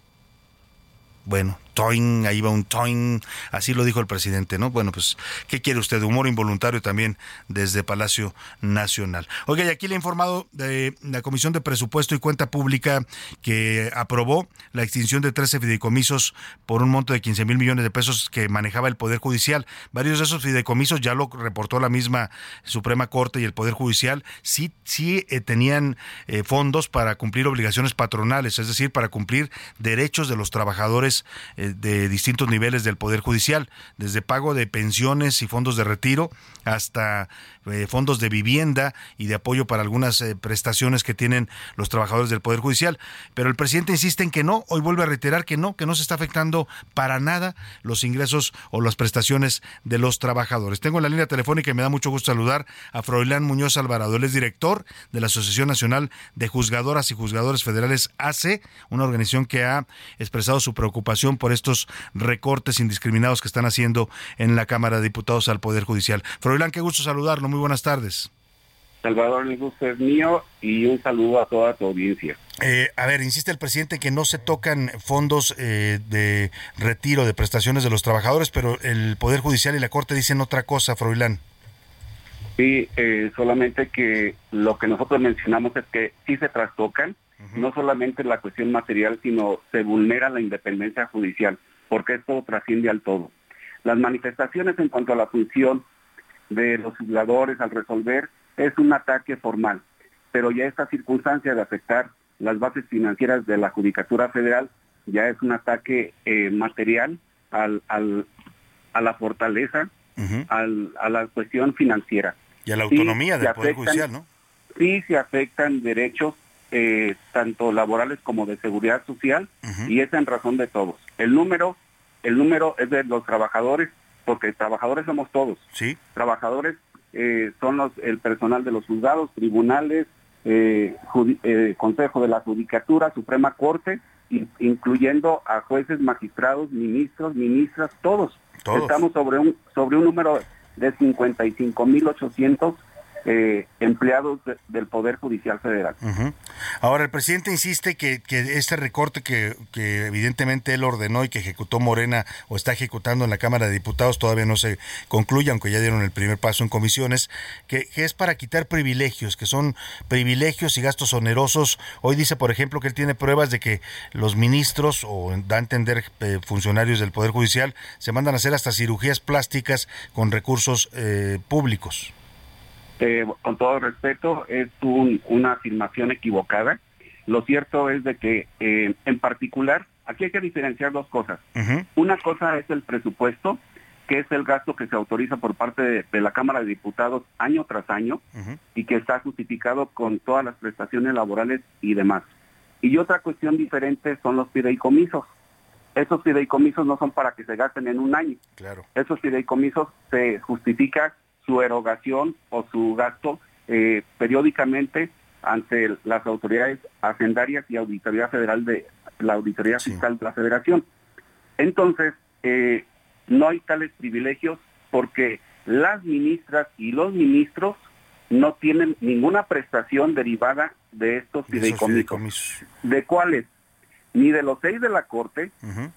Bueno, toing, ahí va un toing, así lo dijo el presidente, ¿no? Bueno, pues, ¿qué quiere usted? Humor involuntario también desde Palacio Nacional. Oiga, y aquí le he informado de la Comisión de Presupuesto y Cuenta Pública que aprobó la extinción de 13 fideicomisos por un monto de 15 mil millones de pesos que manejaba el Poder Judicial. Varios de esos fideicomisos ya lo reportó la misma Suprema Corte y el Poder Judicial, sí, sí eh, tenían eh, fondos para cumplir obligaciones patronales, es decir, para cumplir derechos de los trabajadores eh, de distintos niveles del Poder Judicial, desde pago de pensiones y fondos de retiro hasta eh, fondos de vivienda y de apoyo para algunas eh, prestaciones que tienen los trabajadores del Poder Judicial. Pero el presidente insiste en que no, hoy vuelve a reiterar que no, que no se está afectando para nada los ingresos o las prestaciones de los trabajadores. Tengo en la línea telefónica y me da mucho gusto saludar a Froilán Muñoz Alvarado. Él es director de la Asociación Nacional de Juzgadoras y Juzgadores Federales AC, una organización que ha expresado su preocupación por estos recortes indiscriminados que están haciendo en la Cámara de Diputados al Poder Judicial. Froilán, qué gusto saludarlo. Muy buenas tardes. Salvador, el gusto es mío y un saludo a toda tu audiencia. Eh, a ver, insiste el presidente que no se tocan fondos eh, de retiro de prestaciones de los trabajadores, pero el Poder Judicial y la Corte dicen otra cosa, Froilán. Sí, eh, solamente que lo que nosotros mencionamos es que sí se trastocan, no solamente la cuestión material, sino se vulnera la independencia judicial, porque esto trasciende al todo. Las manifestaciones en cuanto a la función de los juzgadores al resolver es un ataque formal, pero ya esta circunstancia de afectar las bases financieras de la Judicatura Federal ya es un ataque eh, material al, al- a la fortaleza al- a la cuestión financiera. Y a la Sí, autonomía del se Poder afectan- Judicial, ¿no? Sí, se afectan derechos eh, tanto laborales como de seguridad social y es en razón de todos. El número, el número es de los trabajadores, porque trabajadores somos todos. Sí. Trabajadores eh, son los, el personal de los juzgados, tribunales, eh, eh, Consejo de la Judicatura, Suprema Corte, in- incluyendo a jueces, magistrados, ministros, ministras, todos. Todos. Estamos sobre un sobre un número de 55.800 eh, empleados de- del Poder Judicial Federal. Ahora, el presidente insiste que, que este recorte que, que evidentemente él ordenó y que ejecutó Morena o está ejecutando en la Cámara de Diputados todavía no se concluye, aunque ya dieron el primer paso en comisiones, que, que es para quitar privilegios, que son privilegios y gastos onerosos. Hoy dice, por ejemplo, que él tiene pruebas de que los ministros, o da a entender eh, funcionarios del Poder Judicial, se mandan a hacer hasta cirugías plásticas con recursos eh, públicos. Eh, con todo respeto, es un- una afirmación equivocada. Lo cierto es de que, eh, en particular, aquí hay que diferenciar dos cosas. Una cosa es el presupuesto, que es el gasto que se autoriza por parte de, de la Cámara de Diputados año tras año y que está justificado con todas las prestaciones laborales y demás. Y otra cuestión diferente son los fideicomisos. Esos fideicomisos no son para que se gasten en un año. Claro. Esos fideicomisos se justifica su erogación o su gasto eh, periódicamente ante las autoridades hacendarias y Auditoría Federal de la Auditoría Fiscal de la Federación. Entonces, eh, no hay tales privilegios porque las ministras y los ministros no tienen ninguna prestación derivada de estos fideicomisos. ¿De cuáles? Ni de los seis de la Corte,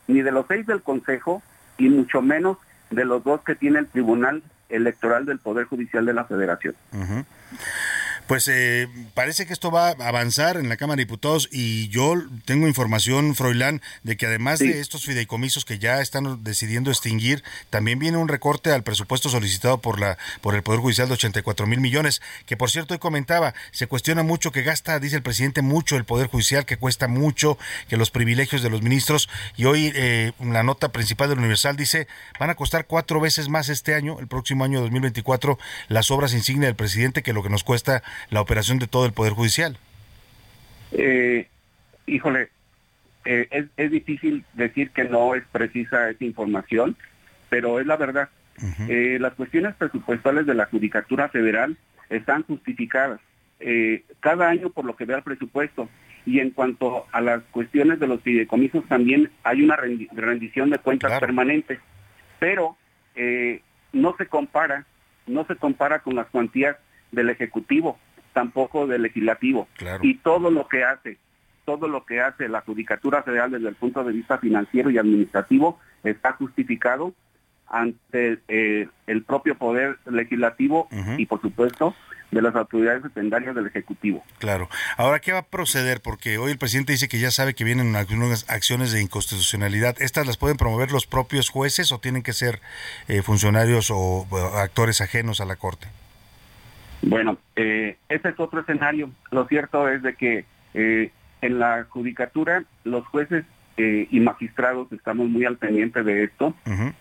ni de los seis del Consejo, y mucho menos de los dos que tiene el Tribunal Electoral del Poder Judicial de la Federación. Pues eh, parece que esto va a avanzar en la Cámara de Diputados y yo tengo información, Froilán, de que además de estos fideicomisos que ya están decidiendo extinguir, también viene un recorte al presupuesto solicitado por la por el Poder Judicial de 84 mil millones, que por cierto hoy comentaba, se cuestiona mucho que gasta, dice el presidente, mucho el Poder Judicial, que cuesta mucho, que los privilegios de los ministros, y hoy eh, la nota principal del Universal dice, van a costar cuatro veces más este año, el próximo año 2024, las obras insignia del presidente que lo que nos cuesta la operación de todo el Poder Judicial. Eh, híjole, eh, es, es difícil decir que no es precisa esa información, pero es la verdad. Eh, las cuestiones presupuestales de la Judicatura Federal están justificadas cada año por lo que vea el presupuesto. Y en cuanto a las cuestiones de los fideicomisos, también hay una rendi- rendición de cuentas permanente. Pero no se compara, no se compara con las cuantías del Ejecutivo, tampoco del Legislativo. Y todo lo que hace, todo lo que hace la Judicatura Federal desde el punto de vista financiero y administrativo está justificado ante eh, el propio poder legislativo y por supuesto de las autoridades secundarias del Ejecutivo. Claro. Ahora, ¿qué va a proceder? Porque hoy el presidente dice que ya sabe que vienen algunas acciones de inconstitucionalidad. ¿Estas las pueden promover los propios jueces o tienen que ser eh, funcionarios o actores ajenos a la Corte? Bueno, eh, ese es otro escenario. Lo cierto es de que eh, en la judicatura los jueces eh, y magistrados estamos muy al pendiente de esto.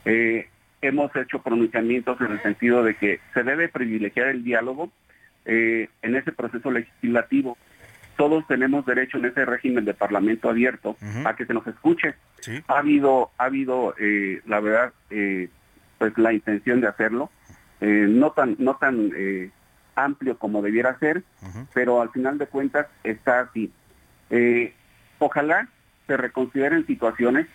Eh, hemos hecho pronunciamientos en el sentido de que se debe privilegiar el diálogo eh, en ese proceso legislativo. Todos tenemos derecho en ese régimen de parlamento abierto a que se nos escuche. Ha habido, ha habido, eh, la verdad, eh, pues la intención de hacerlo, eh, no tan, no tan eh, amplio como debiera ser, pero al final de cuentas está así. Eh, ojalá se reconsideren situaciones.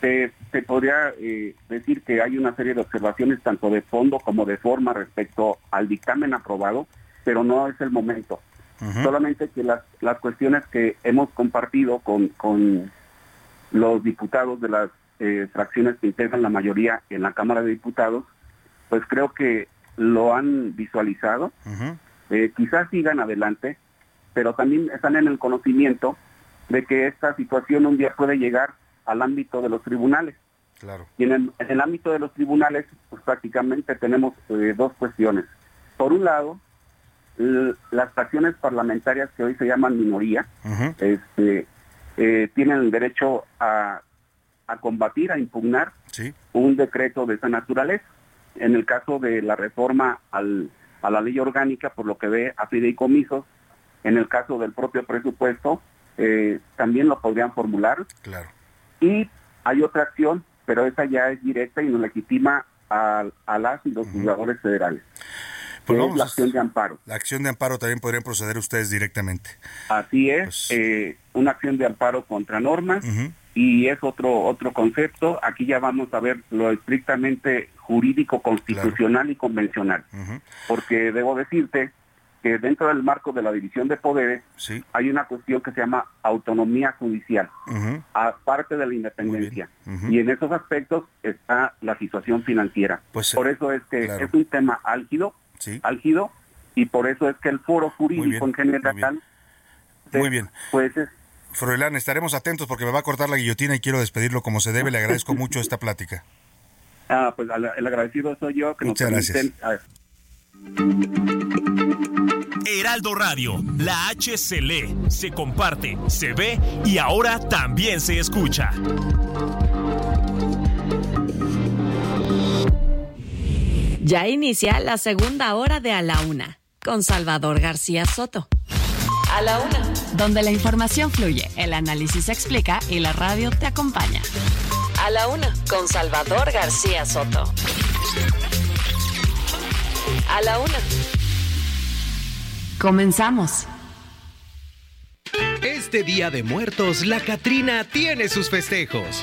Se, se podría eh, decir que hay una serie de observaciones tanto de fondo como de forma respecto al dictamen aprobado, pero no es el momento. Solamente que las, las cuestiones que hemos compartido con, con los diputados de las eh, fracciones que integran la mayoría en la Cámara de Diputados, pues creo que lo han visualizado. Eh, quizás sigan adelante, pero también están en el conocimiento de que esta situación un día puede llegar al ámbito de los tribunales. Claro. Y en el, en el ámbito de los tribunales, pues prácticamente tenemos eh, dos cuestiones. Por un lado, las fracciones parlamentarias que hoy se llaman minoría, este, eh, tienen el derecho a, a combatir, a impugnar un decreto de esa naturaleza. En el caso de la reforma al, a la ley orgánica, por lo que ve a fideicomisos, en el caso del propio presupuesto, eh, también lo podrían formular. Claro. Y hay otra acción, pero esa ya es directa y nos legitima a, a las y los juzgadores federales. Pues es la acción de amparo. La acción de amparo también podrían proceder ustedes directamente. Así es, Pues eh, una acción de amparo contra normas y es otro otro concepto. Aquí ya vamos a ver lo estrictamente jurídico, constitucional y convencional. Porque debo decirte que dentro del marco de la división de poderes hay una cuestión que se llama autonomía judicial, aparte de la independencia. Y en esos aspectos está la situación financiera. Pues, por eso es que claro. es un tema álgido, álgido, y por eso es que el foro jurídico en general Muy bien. pues es Froilán, estaremos atentos porque me va a cortar la guillotina y quiero despedirlo como se debe. Le agradezco mucho esta plática. Ah, pues el agradecido soy yo que Muchas nos permiten ah, Heraldo Radio, la H se lee, se comparte, se ve y ahora también se escucha. Ya inicia la segunda hora de A la Una con Salvador García Soto. A la Una, donde la información fluye, el análisis se explica y la radio te acompaña. A la una, con Salvador García Soto. A la una. Comenzamos. Este Día de Muertos, la Catrina tiene sus festejos.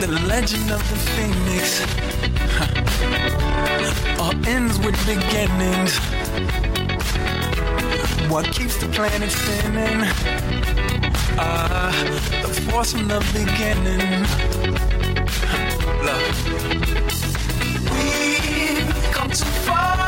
The legend of the phoenix. All ends with beginnings. What keeps the planet spinning? Ah, the force from the beginning. Look. We've come too far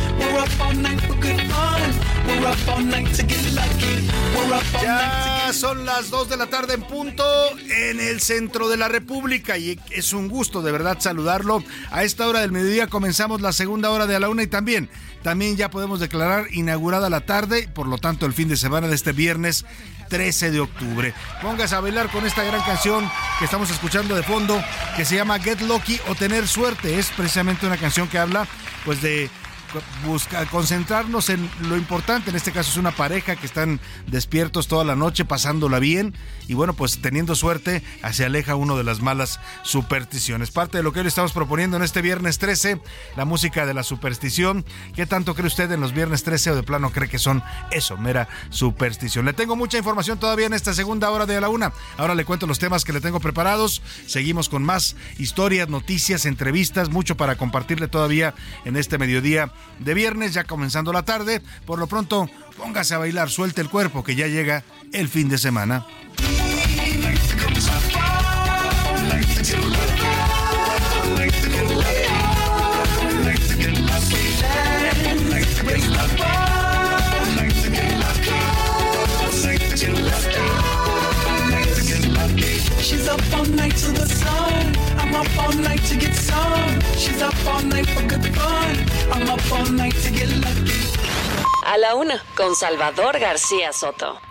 We're up all night for good fun. We're up all night to get lucky. We're up all night Ya son las 2 de la tarde en punto en el centro de la República y es un gusto de verdad saludarlo. A esta hora del mediodía comenzamos la segunda hora de a la una y también, también ya podemos declarar inaugurada la tarde, por lo tanto el fin de semana de este viernes 13 de octubre. Póngase a bailar con esta gran canción que estamos escuchando de fondo que se llama Get Lucky o Tener Suerte. Es precisamente una canción que habla pues de busca concentrarnos en lo importante, en este caso es una pareja que están despiertos toda la noche pasándola bien y bueno, pues teniendo suerte se aleja uno de las malas supersticiones. Parte de lo que hoy le estamos proponiendo en este viernes 13, la música de la superstición. ¿Qué tanto cree usted en los viernes 13 o de plano cree que son eso, mera superstición? Le tengo mucha información todavía en esta segunda hora de la una. Ahora le cuento los temas que le tengo preparados. Seguimos con más historias, noticias, entrevistas, mucho para compartirle todavía en este mediodía de viernes, ya comenzando la tarde. Por lo pronto, póngase a bailar, suelte el cuerpo, que ya llega el fin de semana. She's up all night to the sun. I'm up all night to get some. She's up all night for good fun. I'm up all night to get lucky. A la una, con Salvador García Soto.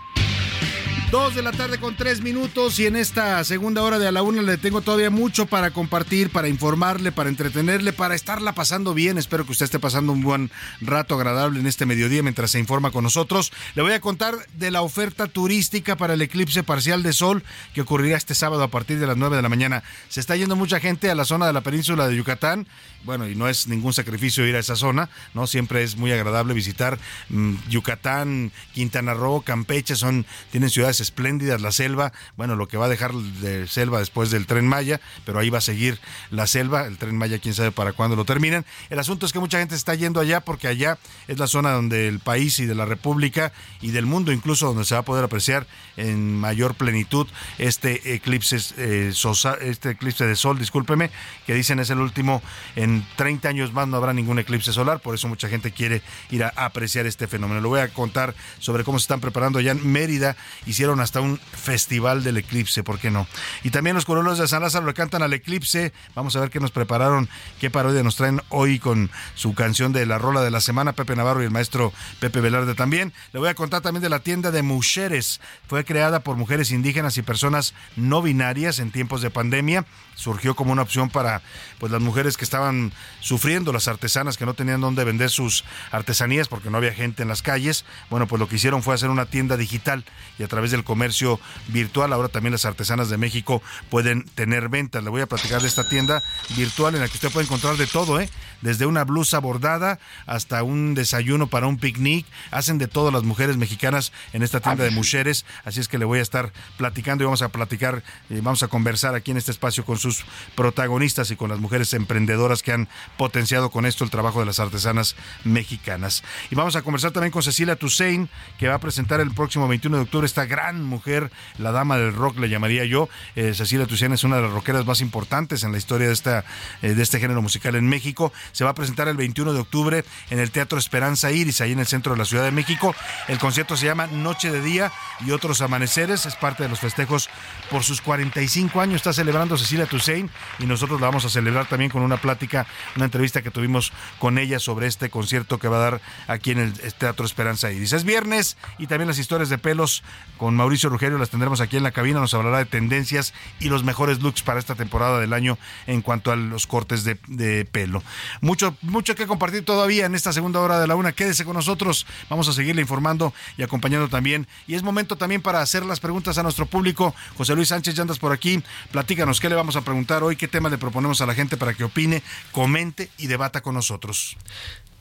Dos de la tarde con tres minutos y en esta segunda hora de a la una le tengo todavía mucho para compartir, para informarle, para entretenerle, para estarla pasando bien. Espero que usted esté pasando un buen rato agradable en este mediodía mientras se informa con nosotros. Le voy a contar de la oferta turística para el eclipse parcial de sol que ocurrirá este sábado a partir de las 9 de la mañana. Se está yendo mucha gente a la zona de la península de Yucatán. Bueno, y no es ningún sacrificio ir a esa zona, ¿no? Siempre es muy agradable visitar mm, Yucatán, Quintana Roo, Campeche, son, tienen ciudades espléndidas, la selva, bueno, lo que va a dejar de selva después del tren Maya, pero ahí va a seguir la selva, el tren Maya, quién sabe para cuándo lo terminan. El asunto es que mucha gente está yendo allá porque allá es la zona donde el país y de la República y del mundo incluso donde se va a poder apreciar en mayor plenitud este eclipse, eh, este eclipse de sol, discúlpeme, que dicen es el último en 30 años más no habrá ningún eclipse solar, por eso mucha gente quiere ir a apreciar este fenómeno. Le voy a contar sobre cómo se están preparando allá en Mérida, hicieron hasta un festival del eclipse, ¿por qué no? Y también los corolos de San Lázaro le cantan al eclipse, vamos a ver qué nos prepararon, qué parodia nos traen hoy con su canción de la rola de la semana, Pepe Navarro y el maestro Pepe Velarde también. Le voy a contar también de la tienda de Mujeres, fue creada por mujeres indígenas y personas no binarias en tiempos de pandemia, surgió como una opción para pues las mujeres que estaban sufriendo, las artesanas que no tenían dónde vender sus artesanías porque no había gente en las calles. Bueno, pues lo que hicieron fue hacer una tienda digital y a través del comercio virtual ahora también las artesanas de México pueden tener ventas. Le voy a platicar de esta tienda virtual en la que usted puede encontrar de todo, ¿eh? Desde una blusa bordada hasta un desayuno para un picnic. Hacen de todo las mujeres mexicanas en esta tienda de mujeres. Así es que le voy a estar platicando y vamos a platicar, eh, vamos a conversar aquí en este espacio con sus protagonistas y con las mujeres emprendedoras que han potenciado con esto el trabajo de las artesanas mexicanas. Y vamos a conversar también con Cecilia Toussaint, que va a presentar el próximo 21 de octubre esta gran mujer, la dama del rock, le llamaría yo. Eh, Cecilia Toussaint es una de las rockeras más importantes en la historia de, esta, eh, de este género musical en México. Se va a presentar el 21 de octubre en el Teatro Esperanza Iris, ahí en el centro de la Ciudad de México. El concierto se llama Noche de Día y otros amaneceres. Es parte de los festejos por sus 45 años. Está celebrando Cecilia Toussaint y nosotros la vamos a celebrar también con una plática, una entrevista que tuvimos con ella sobre este concierto que va a dar aquí en el Teatro Esperanza Iris. Es viernes y también las historias de pelos con Mauricio Rugerio las tendremos aquí en la cabina. Nos hablará de tendencias y los mejores looks para esta temporada del año en cuanto a los cortes de, de pelo. Mucho, mucho que compartir todavía en esta segunda hora de la una. Quédese con nosotros. Vamos a seguirle informando y acompañando también. Y es momento también para hacer las preguntas a nuestro público. José Luis Sánchez, ya andas por aquí. Platícanos qué le vamos a preguntar hoy, qué tema le proponemos a la gente para que opine, comente y debata con nosotros.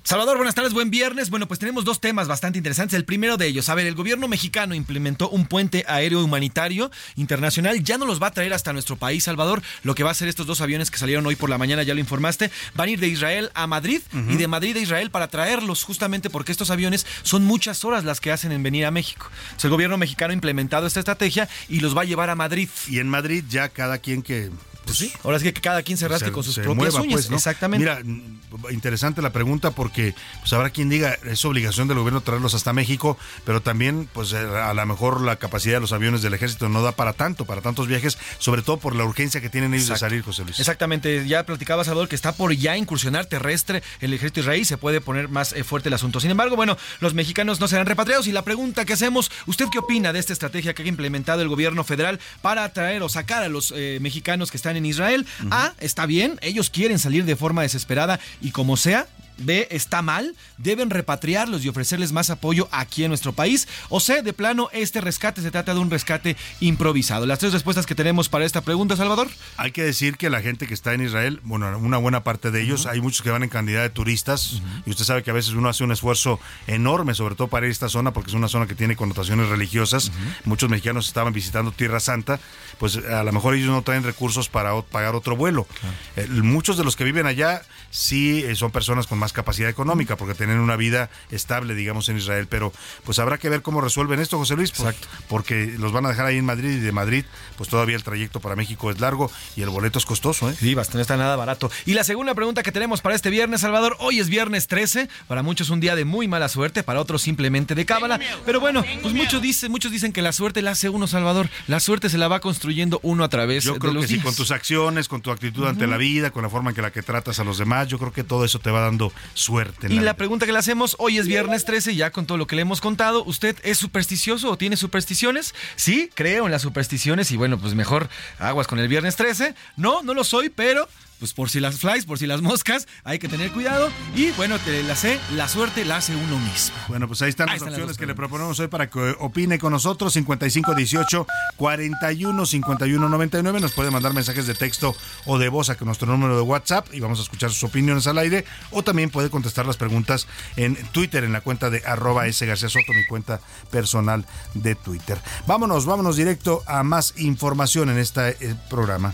Salvador, buenas tardes, buen viernes. Bueno, pues tenemos dos temas bastante interesantes. El primero de ellos, a ver, el gobierno mexicano implementó un puente aéreo humanitario internacional. Ya no los va a traer hasta nuestro país, Salvador. Lo que va a hacer estos dos aviones que salieron hoy por la mañana, ya lo informaste, van a ir de Israel a Madrid y de Madrid a Israel para traerlos, justamente porque estos aviones son muchas horas las que hacen en venir a México. Entonces, el gobierno mexicano ha implementado esta estrategia y los va a llevar a Madrid. Y en Madrid ya cada quien que Pues sí, ahora es que cada quien se rasque con sus propias mueva, uñas. pues, ¿no? Exactamente. Mira, interesante la pregunta porque pues habrá quien diga es obligación del gobierno traerlos hasta México, pero también pues eh, a lo mejor la capacidad de los aviones del ejército no da para tanto, para tantos viajes, sobre todo por la urgencia que tienen ellos Exacto. de salir, José Luis. Exactamente, ya platicaba Salvador que está por ya incursionar terrestre el ejército israelí, se puede poner más eh, fuerte el asunto. Sin embargo, bueno, los mexicanos no serán repatriados y la pregunta que hacemos, ¿usted qué opina de esta estrategia que ha implementado el gobierno federal para atraer o sacar a los eh, mexicanos que están en Israel? A, está bien, ellos quieren salir de forma desesperada y como sea, B, está mal, deben repatriarlos y ofrecerles más apoyo aquí en nuestro país. O C, de plano, este rescate se trata de un rescate improvisado. Las tres respuestas que tenemos para esta pregunta, Salvador. Hay que decir que la gente que está en Israel, bueno, una buena parte de ellos, hay muchos que van en cantidad de turistas y usted sabe que a veces uno hace un esfuerzo enorme, sobre todo para ir a esta zona, porque es una zona que tiene connotaciones religiosas. Muchos mexicanos estaban visitando Tierra Santa, pues a lo mejor ellos no traen recursos para pagar otro vuelo. Eh, muchos de los que viven allá sí eh, son personas con más capacidad económica, porque tienen una vida estable, digamos, en Israel, pero pues habrá que ver cómo resuelven esto, José Luis, pues, porque los van a dejar ahí en Madrid y de Madrid, pues todavía el trayecto para México es largo y el boleto es costoso, ¿eh? Sí, bastante, no está nada barato. Y la segunda pregunta que tenemos para este viernes, Salvador, hoy es viernes 13, para muchos un día de muy mala suerte, para otros simplemente de cábala. Pero bueno, pues muchos dicen, muchos dicen que la suerte la hace uno, Salvador. La suerte se la va construyendo uno a través Yo de creo los que sí, días. con tus acciones, con tu actitud ante la vida, con la forma en que la que tratas a los demás, yo creo que todo eso te va dando suerte. y la, pregunta que le hacemos, hoy es viernes 13, ya con todo lo que le hemos contado, ¿usted es supersticioso o tiene supersticiones? Sí, creo en las supersticiones y bueno, pues mejor aguas con el viernes 13. No, no lo soy, pero pues por si las flies, por si las moscas, hay que tener cuidado. Y bueno, te la sé, la suerte la hace uno mismo. Bueno, pues ahí están las opciones que le proponemos hoy para que opine con nosotros. 5518 41 51 99. Nos puede mandar mensajes de texto o de voz a nuestro número de WhatsApp y vamos a escuchar sus opiniones al aire. O también puede contestar las preguntas en Twitter, en la cuenta de arroba S García Soto, mi cuenta personal de Twitter. Vámonos, vámonos directo a más información en este programa.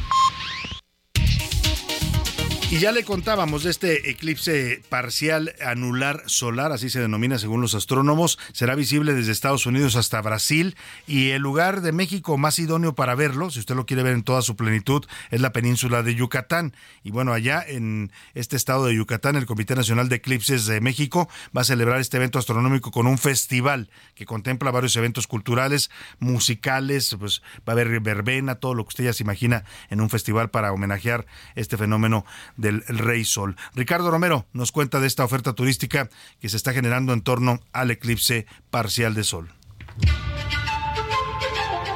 Y ya le contábamos de este eclipse parcial anular solar, así se denomina según los astrónomos. Será visible desde Estados Unidos hasta Brasil y el lugar de México más idóneo para verlo, si usted lo quiere ver en toda su plenitud, es la península de Yucatán. Y bueno, allá en este estado de Yucatán, el Comité Nacional de Eclipses de México va a celebrar este evento astronómico con un festival que contempla varios eventos culturales, musicales, pues va a haber verbena, todo lo que usted ya se imagina en un festival para homenajear este fenómeno del Rey Sol. Ricardo Romero nos cuenta de esta oferta turística que se está generando en torno al eclipse parcial de Sol.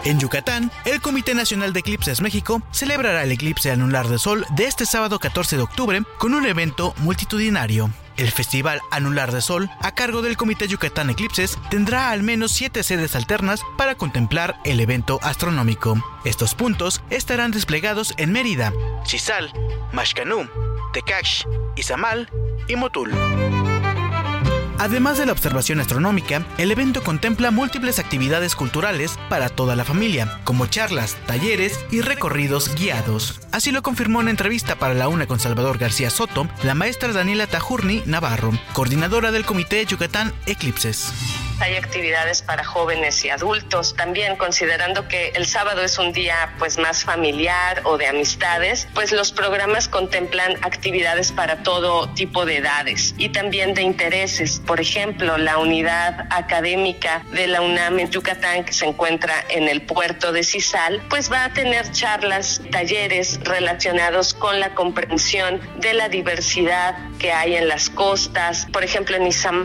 En Yucatán, el Comité Nacional de Eclipses México celebrará el eclipse anular de sol de este sábado 14 de octubre con un evento multitudinario. El Festival Anular de Sol, a cargo del Comité Yucatán Eclipses, tendrá al menos siete sedes alternas para contemplar el evento astronómico. Estos puntos estarán desplegados en Mérida, Chizal, Mashcanú, Tecash, Izamal y Motul. Además de la observación astronómica, el evento contempla múltiples actividades culturales para toda la familia, como charlas, talleres y recorridos guiados. Así lo confirmó en entrevista para la UNA con Salvador García Soto, la maestra Daniela Tajurni Navarro, coordinadora del Comité Yucatán Eclipses hay actividades para jóvenes y adultos. También considerando que el sábado es un día pues más familiar o de amistades, pues los programas contemplan actividades para todo tipo de edades y también de intereses. Por ejemplo, la unidad académica de la UNAM en Yucatán que se encuentra en el puerto de Cisal, pues va a tener charlas, talleres relacionados con la comprensión de la diversidad que hay en las costas. Por ejemplo, en Izamal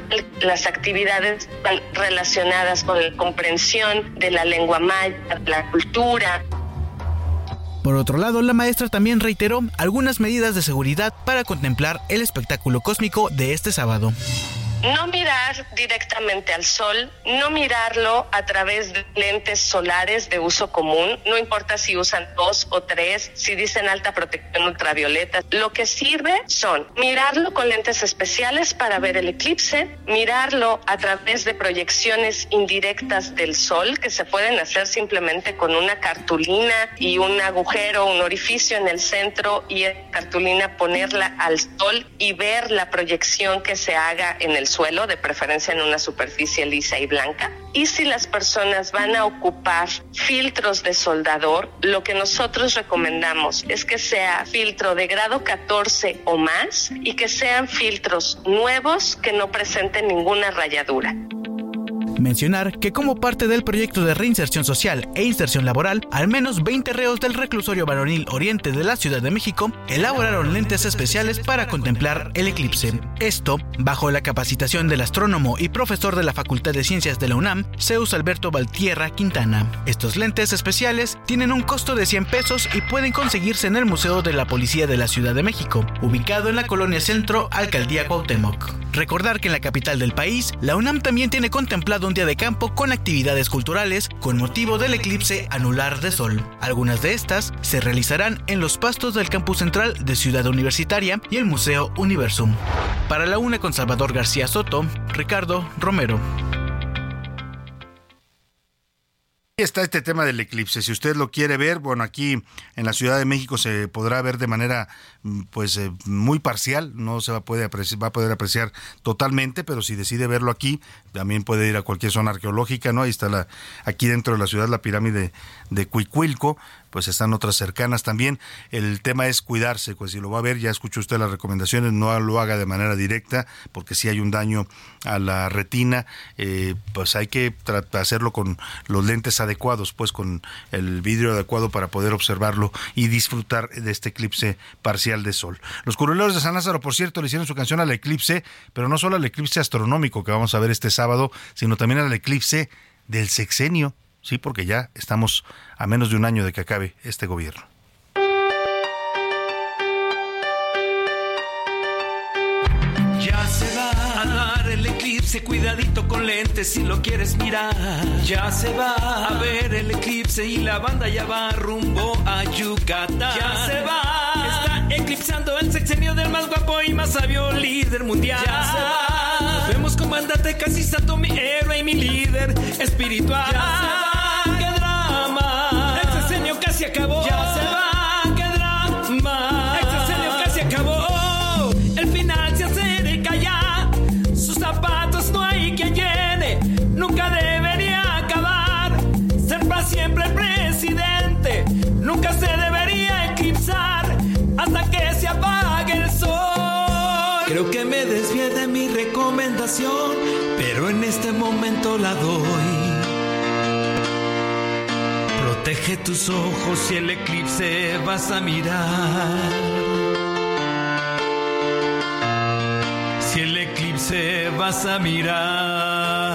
las actividades van relacionadas con la comprensión de la lengua maya, la cultura. Por otro lado, la maestra también reiteró algunas medidas de seguridad para contemplar el espectáculo cósmico de este sábado no mirar directamente al sol, no mirarlo a través de lentes solares de uso común, no importa si usan dos o tres, si dicen alta protección ultravioleta. Lo que sirve son mirarlo con lentes especiales para ver el eclipse, mirarlo a través de proyecciones indirectas del sol que se pueden hacer simplemente con una cartulina y un agujero, un orificio en el centro y esa cartulina ponerla al sol y ver la proyección que se haga en el suelo, de preferencia en una superficie lisa y blanca. Y si las personas van a ocupar filtros de soldador, lo que nosotros recomendamos es que sea filtro de grado 14 o más y que sean filtros nuevos que no presenten ninguna rayadura. Mencionar que como parte del proyecto de reinserción social e inserción laboral, al menos 20 reos del reclusorio varonil Oriente de la Ciudad de México elaboraron lentes especiales para contemplar el eclipse. Esto bajo la capacitación del astrónomo y profesor de la Facultad de Ciencias de la UNAM, Zeus Alberto Valtierra Quintana. Estos lentes especiales tienen un costo de 100 pesos y pueden conseguirse en el Museo de la Policía de la Ciudad de México, ubicado en la colonia Centro, Alcaldía Cuauhtémoc. Recordar que en la capital del país, la UNAM también tiene contemplado un día de campo con actividades culturales con motivo del eclipse anular de sol. Algunas de estas se realizarán en los pastos del campus central de Ciudad Universitaria y el Museo Universum. Para la UNA con Salvador García Soto, Ricardo Romero. Está este tema del eclipse. Si usted lo quiere ver, bueno, aquí en la Ciudad de México se podrá ver de manera mm, pues eh, muy parcial, no se va a poder apreciar, totalmente, pero si decide verlo aquí, también puede ir a cualquier zona arqueológica, ¿no? Ahí está la aquí dentro de la ciudad la pirámide de Cuicuilco, pues están otras cercanas también. El tema es cuidarse, pues si lo va a ver, ya escuchó usted las recomendaciones, no lo haga de manera directa, porque si hay un daño a la retina, eh, pues hay que hacerlo con los lentes adecuados pues con el vidrio adecuado para poder observarlo y disfrutar de este eclipse parcial de sol. Los curuleros de San Lázaro, por cierto, le hicieron su canción al eclipse, pero no solo al eclipse astronómico que vamos a ver este sábado, sino también al eclipse del sexenio, sí, porque ya estamos a menos de un año de que acabe este gobierno. Ya se va a dar el eclipse, cuidadito con lentes si lo quieres mirar. Ya se va a ver el eclipse y la banda ya va rumbo a Yucatán. Ya se va, está eclipsando el sexenio del más guapo y más sabio líder mundial. Ya se va, nos vemos comandante casi santo, mi héroe y mi líder espiritual. Ya se va, casi acabó. Ya se Tus ojos y el eclipse vas a mirar. Si el eclipse vas a mirar.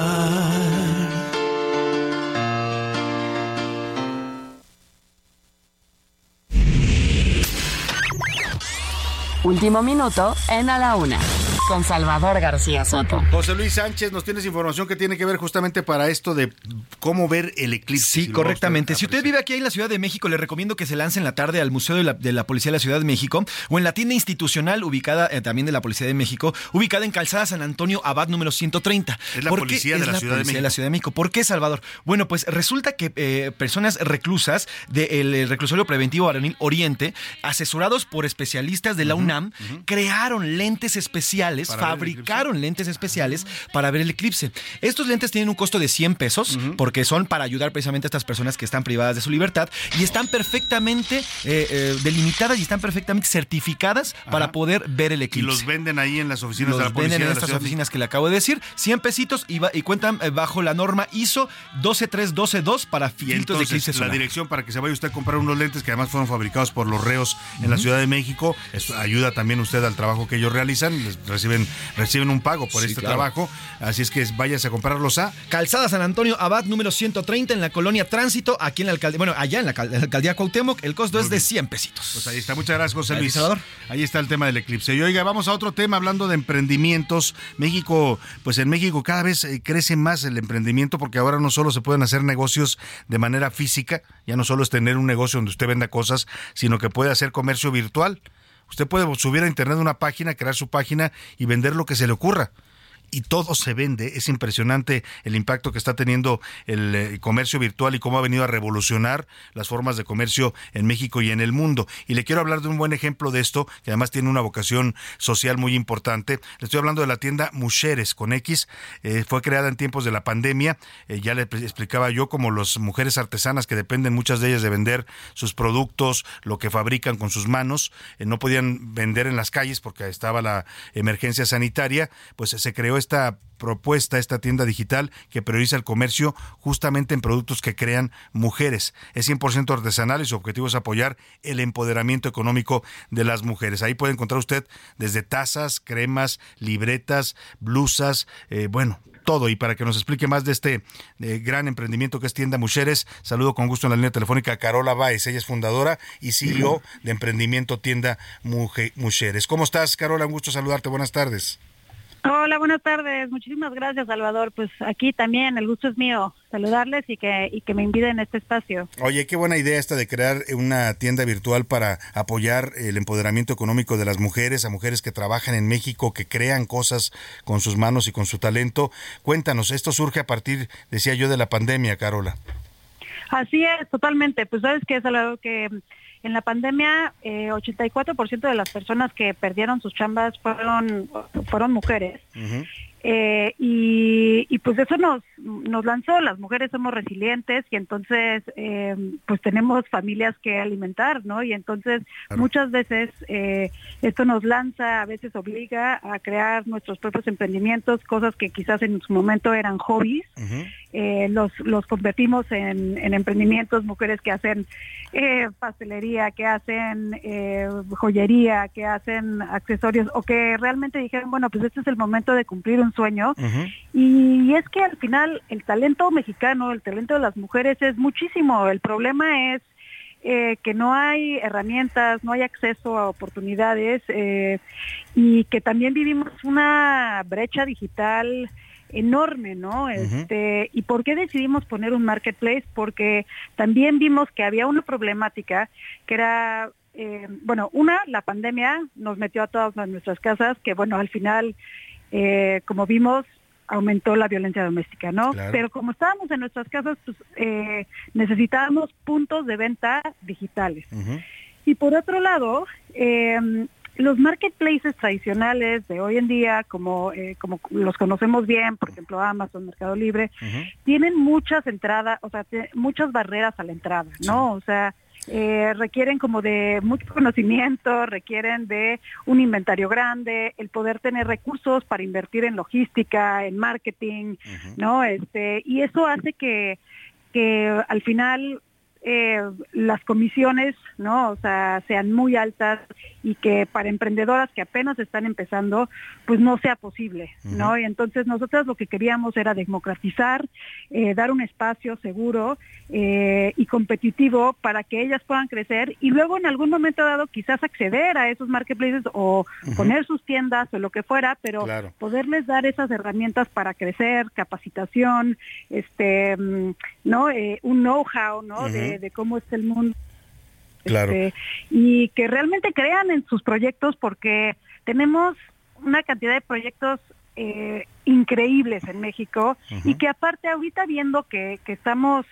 Último minuto en A la Una, con Salvador García Soto. José Luis Sánchez, nos tienes información que tiene que ver justamente para esto de cómo ver el eclipse. Sí, correctamente. Si usted vive aquí en la Ciudad de México, le recomiendo que se lance en la tarde al Museo de la, de la Policía de la Ciudad de México o en la tienda institucional ubicada eh, también de la Policía de México, ubicada en Calzada San Antonio Abad número 130. Es la ¿Por qué policía de es la la Ciudad de policía México. Ciudad de México. ¿Por qué, Salvador? Bueno, pues resulta que eh, personas reclusas del reclusorio preventivo Varonil Oriente, asesorados por especialistas de la UNAM, crearon lentes especiales, Para fabricaron lentes especiales para ver el eclipse. Estos lentes tienen un costo de 100 pesos porque son para ayudar precisamente a estas personas que están privadas de su libertad y están perfectamente eh, eh, delimitadas y están perfectamente certificadas para poder ver el Y eclipse. los venden ahí en las oficinas Los de la policía venden en estas oficinas que le acabo de decir, 100 pesitos y, va- y cuentan eh, bajo la norma ISO 12312 para Y filtros de eclipse la dirección para que se vaya usted a comprar unos lentes que además fueron fabricados por los reos en la Ciudad de México. Ayuda también usted al trabajo que ellos realizan. Les reciben, reciben un pago por Sí, este claro. trabajo. Así es que váyase a comprarlos a Calzada San Antonio Abad número 130 en la colonia Tránsito, aquí en la alcaldía, bueno, allá en la, cal- en la alcaldía Cuauhtémoc, el costo es de 100 pesitos. Pues ahí está, muchas gracias José Luis. Salvador. Ahí está el tema del eclipse. Y oiga, vamos a otro tema hablando de emprendimientos. México, pues en México cada vez eh, crece más el emprendimiento porque ahora no solo se pueden hacer negocios de manera física, ya no solo es tener un negocio donde usted venda cosas, sino que puede hacer comercio virtual. Usted puede subir a internet una página, crear su página y vender lo que se le ocurra. Y todo se vende. Es impresionante el impacto que está teniendo el eh, comercio virtual y cómo ha venido a revolucionar las formas de comercio en México y en el mundo. Y le quiero hablar de un buen ejemplo de esto, que además tiene una vocación social muy importante. Le estoy hablando de la tienda Mujeres con X. Eh, fue creada en tiempos de la pandemia. Eh, ya le explicaba yo como las mujeres artesanas que dependen muchas de ellas de vender sus productos, lo que fabrican con sus manos, no podían vender en las calles porque estaba la emergencia sanitaria, pues se creó esta propuesta, esta tienda digital que prioriza el comercio justamente en productos que crean mujeres. Es 100% artesanal y su objetivo es apoyar el empoderamiento económico de las mujeres. Ahí puede encontrar usted desde tazas, cremas, libretas, blusas, eh, bueno, todo. Y para que nos explique más de este eh, gran emprendimiento que es Tienda Mujeres, saludo con gusto en la línea telefónica a Carola Baez. Ella es fundadora y CEO de Emprendimiento Tienda Muje- Mujeres. ¿Cómo estás, Carola? Un gusto saludarte. Buenas tardes. Hola, buenas tardes. Muchísimas gracias, Salvador. Pues aquí también el gusto es mío saludarles y que, y que me inviten a este espacio. Oye, qué buena idea esta de crear una tienda virtual para apoyar el empoderamiento económico de las mujeres, a mujeres que trabajan en México, que crean cosas con sus manos y con su talento. Cuéntanos, esto surge a partir, decía yo, de la pandemia, Carola. Así es, totalmente. Pues sabes que es algo que en la pandemia eh, 84% de las personas que perdieron sus chambas fueron, fueron mujeres. Eh, y, y pues eso nos, nos lanzó, las mujeres somos resilientes y entonces eh, pues tenemos familias que alimentar, ¿no? Y entonces muchas veces eh, esto nos lanza, a veces obliga a crear nuestros propios emprendimientos, cosas que quizás en su momento eran hobbies. Eh, los, los convertimos en, en emprendimientos, mujeres que hacen eh, pastelería, que hacen eh, joyería, que hacen accesorios o que realmente dijeron, bueno, pues este es el momento de cumplir un sueño. Y es que al final el talento mexicano, el talento de las mujeres es muchísimo. El problema es eh, que no hay herramientas, no hay acceso a oportunidades eh, y que también vivimos una brecha digital enorme, ¿no? Este, ¿Y por qué decidimos poner un marketplace? Porque también vimos que había una problemática que era, eh, bueno, una, la pandemia nos metió a todas nuestras casas, que bueno, al final, eh, como vimos, aumentó la violencia doméstica, ¿no? Claro. Pero como estábamos en nuestras casas, pues eh, necesitábamos puntos de venta digitales. Y por otro lado, eh, los marketplaces tradicionales de hoy en día, como, eh, como los conocemos bien, por ejemplo Amazon, Mercado Libre, tienen muchas entradas, o sea, muchas barreras a la entrada, ¿no? O sea, eh, requieren como de mucho conocimiento, requieren de un inventario grande, el poder tener recursos para invertir en logística, en marketing, ¿no? Este, y eso hace que, que al final eh, las comisiones, ¿no? O sea, sean muy altas y que para emprendedoras que apenas están empezando, pues no sea posible, ¿no? Y entonces nosotros lo que queríamos era democratizar, eh, dar un espacio seguro eh, y competitivo para que ellas puedan crecer y luego en algún momento dado quizás acceder a esos marketplaces o poner sus tiendas o lo que fuera, pero Claro. poderles dar esas herramientas para crecer, capacitación, este, mm, no, Eh, un know-how, ¿no? de, De cómo es el mundo. Claro. Este, y que realmente crean en sus proyectos porque tenemos una cantidad de proyectos eh, increíbles en México y que aparte ahorita viendo que, que estamos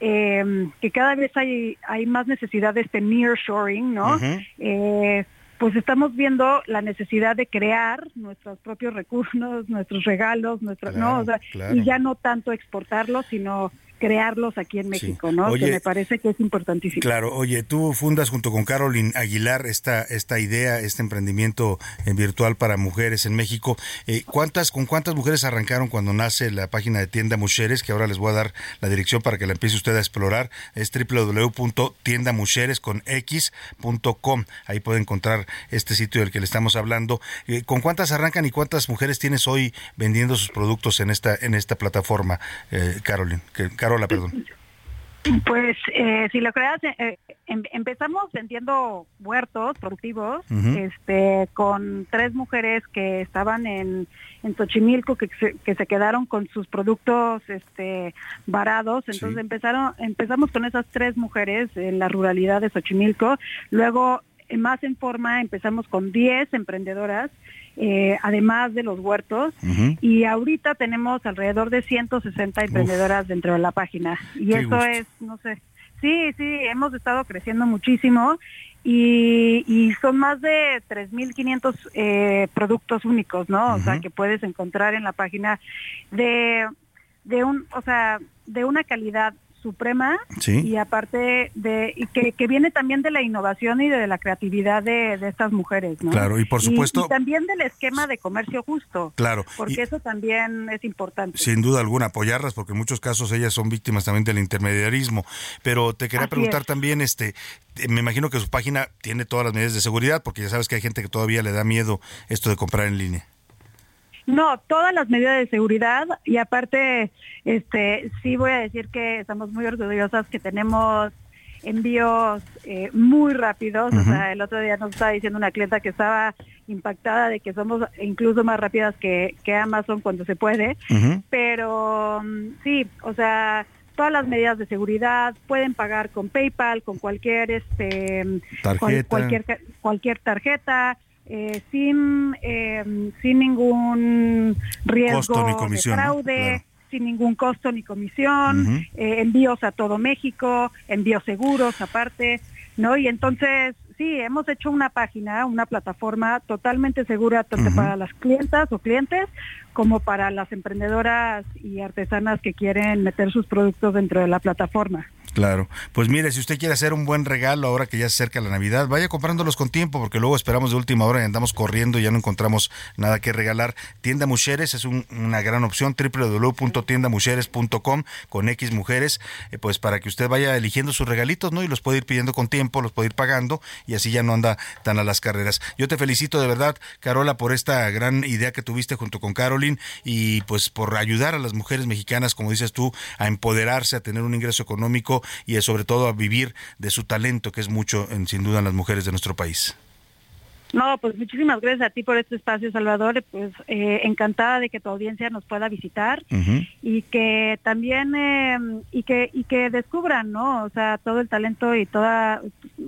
eh, que cada vez hay hay más necesidad de este nearshoring, ¿no? Eh, pues estamos viendo la necesidad de crear nuestros propios recursos, nuestros regalos, nuestros, Claro, no, o sea, claro. y ya no tanto exportarlos, sino crearlos aquí en México, ¿no? Oye, que me parece que es importantísimo. Claro, oye, tú fundas junto con Carolyn Aguilar esta, esta idea, este emprendimiento eh, virtual para mujeres en México. Eh, ¿cuántas, ¿Con cuántas mujeres arrancaron cuando nace la página de Tienda Mujeres? Que ahora les voy a dar la dirección para que la empiece usted a explorar. Es www.tiendamujeres con x.com. Ahí puede encontrar este sitio del que le estamos hablando. Eh, ¿Con cuántas arrancan y cuántas mujeres tienes hoy vendiendo sus productos en esta, en esta plataforma, eh, Carolyn? Que, Carola, perdón. Pues eh, si lo creas, eh, em- empezamos vendiendo huertos productivos, este, con tres mujeres que estaban en, en Xochimilco que se, que se quedaron con sus productos, este, varados. Entonces Sí. empezaron, empezamos con esas tres mujeres en la ruralidad de Xochimilco. Luego, eh, más en forma, empezamos con 10 emprendedoras, eh, además de los huertos. Y ahorita tenemos alrededor de 160 emprendedoras dentro de la página. Y eso gusto. es, no sé, sí, sí, hemos estado creciendo muchísimo y, y son más de 3.500 eh, productos únicos, ¿no? O sea, que puedes encontrar en la página de, de un, o sea, de una calidad suprema Sí. y aparte de y que, que viene también de la innovación y de la creatividad de, de estas mujeres, ¿no? Claro, y por supuesto- y también del esquema de comercio justo. Claro, Porque y- eso también es importante. Sin duda alguna, apoyarlas, porque en muchos casos ellas son víctimas también del intermediarismo. Pero te quería Así preguntar es. también, este, me imagino que su página tiene todas las medidas de seguridad, porque ya sabes que hay gente que todavía le da miedo esto de comprar en línea. No, todas las medidas de seguridad y aparte, este, sí voy a decir que estamos muy orgullosas que tenemos envíos eh, muy rápidos. O sea, el otro día nos estaba diciendo una clienta que estaba impactada de que somos incluso más rápidas que, que Amazon cuando se puede. Pero mm, sí, o sea, todas las medidas de seguridad pueden pagar con PayPal, con cualquier este cual- Tarjeta. cualquier cualquier tarjeta. Eh, sin eh, sin ningún riesgo Costo ni comisión, de ¿no? fraude, Claro. sin ningún costo ni comisión, eh, envíos a todo México, envíos seguros aparte, ¿no? Y entonces, sí, hemos hecho una página, una plataforma totalmente segura tanto para las clientas o clientes como para las emprendedoras y artesanas que quieren meter sus productos dentro de la plataforma. Claro. Pues mire, si usted quiere hacer un buen regalo ahora que ya se acerca la Navidad, vaya comprándolos con tiempo porque luego esperamos de última hora y andamos corriendo y ya no encontramos nada que regalar. Tienda Mujeres es un- una gran opción, www.tiendamujeres.com con X Mujeres, eh, pues para que usted vaya eligiendo sus regalitos, ¿no? Y los puede ir pidiendo con tiempo, los puede ir pagando y así ya no anda tan a las carreras. Yo te felicito de verdad, Carola, por esta gran idea que tuviste junto con Y pues por ayudar a las mujeres mexicanas, como dices tú, a empoderarse, a tener un ingreso económico y eh, sobre todo a vivir de su talento, que es mucho, en, sin duda, en las mujeres de nuestro país. No, pues muchísimas gracias a ti por este espacio, Salvador. Pues eh, encantada de que tu audiencia nos pueda visitar y que también eh, y que y que descubran, ¿no? O sea, todo el talento y toda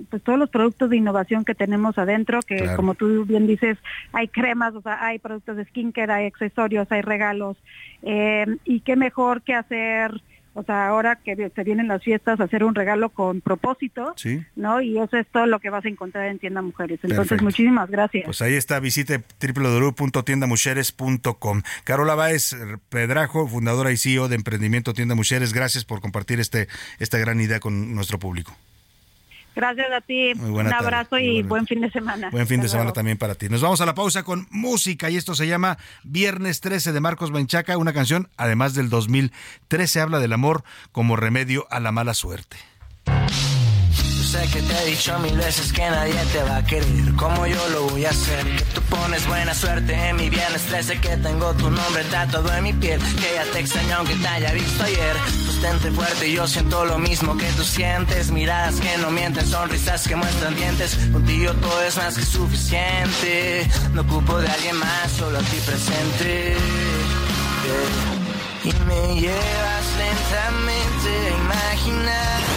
pues todos los productos de innovación que tenemos adentro, que Claro. como tú bien dices, hay cremas, o sea, hay productos de skincare, hay accesorios, hay regalos eh, y qué mejor que hacer o sea, ahora que se vienen las fiestas, hacer un regalo con propósito, Sí. ¿no? Y eso es todo lo que vas a encontrar en Tienda Mujeres. Entonces, Perfecto. muchísimas gracias. Pues ahí está, visite www.tiendamujeres.com. Carola Báez Pedrajo, fundadora y CEO de Emprendimiento Tienda Mujeres, gracias por compartir este esta gran idea con nuestro público. Gracias a ti. Muy buena un tarde, abrazo y buen fin de semana. Buen fin de semana luego. también para ti. Nos vamos a la pausa con música y esto se llama Viernes 13 de Marcos Menchaca, una canción además del 2013 habla del amor como remedio a la mala suerte. Sé que te he dicho mil veces que nadie te va a querer como yo lo voy a hacer. Que tú pones buena suerte en mi viernes 13 que tengo tu nombre tatuado en mi piel. Que ya te extraño aunque te haya visto ayer. Sustente fuerte y yo siento lo mismo que tú sientes. Miradas que no mienten, sonrisas que muestran dientes. Contigo todo es más que suficiente. No ocupo de alguien más, solo a ti presente. Y me llevas lentamente a imaginar.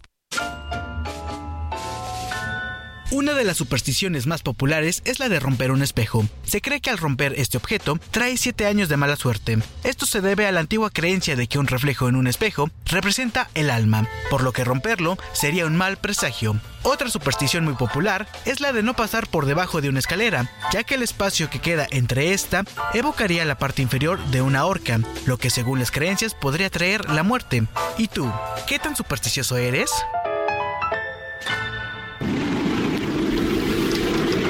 Una de las supersticiones más populares es la de romper un espejo. Se cree que al romper este objeto trae siete años de mala suerte. Esto se debe a la antigua creencia de que un reflejo en un espejo representa el alma, por lo que romperlo sería un mal presagio. Otra superstición muy popular es la de no pasar por debajo de una escalera, ya que el espacio que queda entre esta evocaría la parte inferior de una horca, lo que según las creencias podría traer la muerte. ¿Y tú? ¿Qué tan supersticioso eres?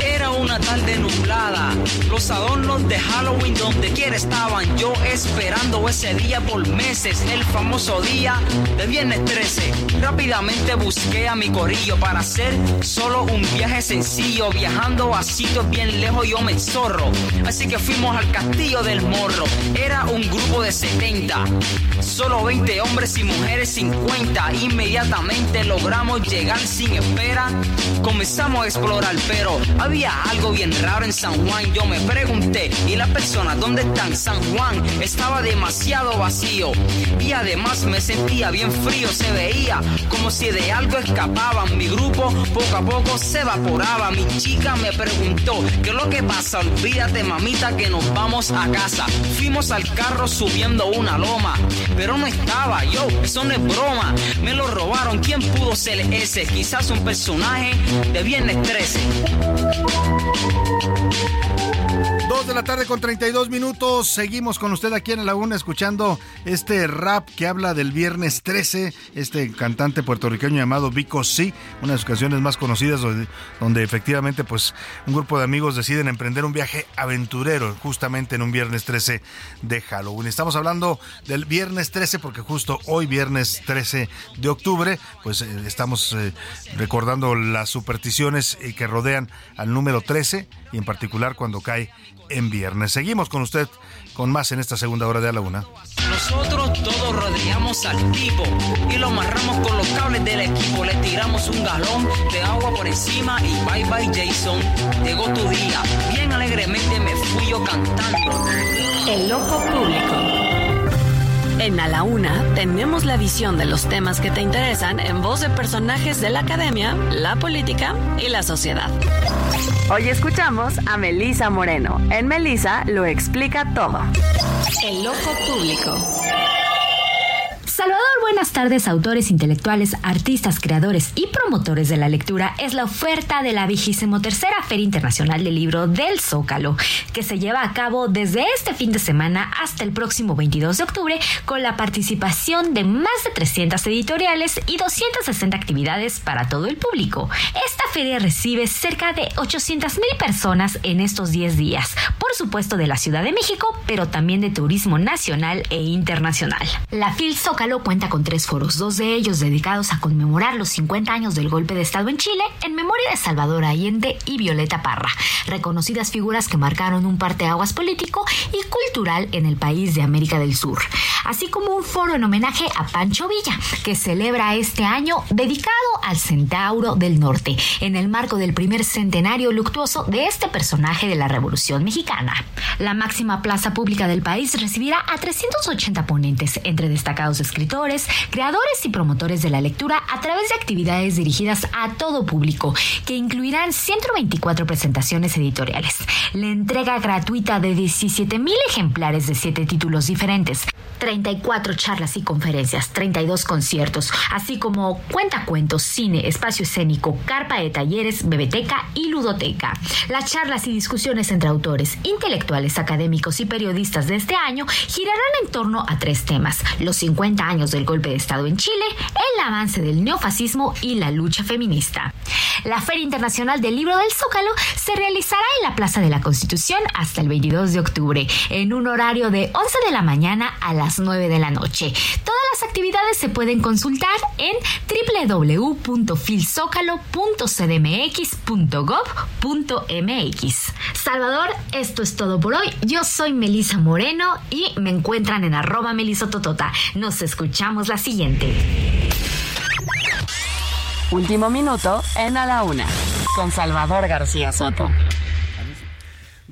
Era una tarde nublada, los adornos de Halloween donde quiera estaban, yo esperando ese día por meses, el famoso día de viernes 13. Rápidamente busqué a mi corillo para hacer solo un viaje sencillo, viajando a sitios bien lejos yo me zorro. Así que fuimos al castillo del morro, era un grupo de 70, solo 20 hombres y mujeres 50. Inmediatamente logramos llegar sin espera, comenzamos a explorar, pero había algo bien raro en San Juan. Yo me pregunté, ¿y las personas dónde están? San Juan estaba demasiado vacío y además me sentía bien frío. Se veía como si de algo escapaban. Mi grupo poco a poco se evaporaba. Mi chica me preguntó, ¿qué es lo que pasa? Olvídate, mamita, que nos vamos a casa. Fuimos al carro subiendo una loma, pero no estaba yo. Eso no es broma. Me lo robaron. ¿Quién pudo ser ese? Quizás un personaje de Viernes 13. Thank you. Dos de la tarde con 32 minutos. Seguimos con usted aquí en la una escuchando este rap que habla del viernes 13. Este cantante puertorriqueño llamado Vico C, una de sus canciones más conocidas donde, efectivamente pues un grupo de amigos deciden emprender un viaje aventurero justamente en un viernes 13 de Halloween. Estamos hablando del viernes 13 porque justo hoy viernes 13 de octubre pues eh, estamos eh, recordando las supersticiones eh, que rodean al número 13 y en particular cuando cae en viernes. Seguimos con usted con más en esta segunda hora de a la una. Nosotros todos rodeamos al tipo y lo amarramos con los cables del equipo. Le tiramos un galón de agua por encima y bye bye Jason. Llegó tu día, bien alegremente me fui yo cantando. El Loco Público. En A la Una tenemos la visión de los temas que te interesan en voz de personajes de la academia, la política y la sociedad. Hoy escuchamos a Melisa Moreno. En Melisa lo explica todo. El Loco Público. Salvador, buenas tardes, autores intelectuales, artistas, creadores y promotores de la lectura. Es la oferta de la vigésimo tercera Feria Internacional del Libro del Zócalo, que se lleva a cabo desde este fin de semana hasta el próximo 22 de octubre, con la participación de más de 300 editoriales y 260 actividades para todo el público. Esta feria recibe cerca de 800 mil personas en estos 10 días, por supuesto de la Ciudad de México, pero también de turismo nacional e internacional. La FIL Zócalo cuenta con tres foros, dos de ellos dedicados a conmemorar los 50 años del golpe de Estado en Chile, en memoria de Salvador Allende y Violeta Parra, reconocidas figuras que marcaron un parteaguas político y cultural en el país de América del Sur, así como un foro en homenaje a Pancho Villa, que celebra este año dedicado al Centauro del Norte, en el marco del primer centenario luctuoso de este personaje de la Revolución Mexicana. La máxima plaza pública del país recibirá a 380 ponentes, entre destacados creadores y promotores de la lectura a través de actividades dirigidas a todo público, que incluirán 124 presentaciones editoriales, la entrega gratuita de 17.000 ejemplares de 7 títulos diferentes, 34 charlas y conferencias, 32 conciertos, así como cuentacuentos, cine, espacio escénico, carpa de talleres, bebeteca y ludoteca. Las charlas y discusiones entre autores, intelectuales, académicos y periodistas de este año girarán en torno a tres temas: los 50 años del golpe de Estado en Chile, el avance del neofascismo y la lucha feminista. La Feria Internacional del Libro del Zócalo se realizará en la Plaza de la Constitución hasta el 22 de octubre, en un horario de 11 de la mañana a las 9 de la noche. Todas las actividades se pueden consultar en www.filzócalo.cdmx.gov.mx. Salvador, esto es todo por hoy. Yo soy Melisa Moreno y me encuentran en arroba melisototota. Nos escuchamos la siguiente. Último minuto en A la Una, con Salvador García Soto.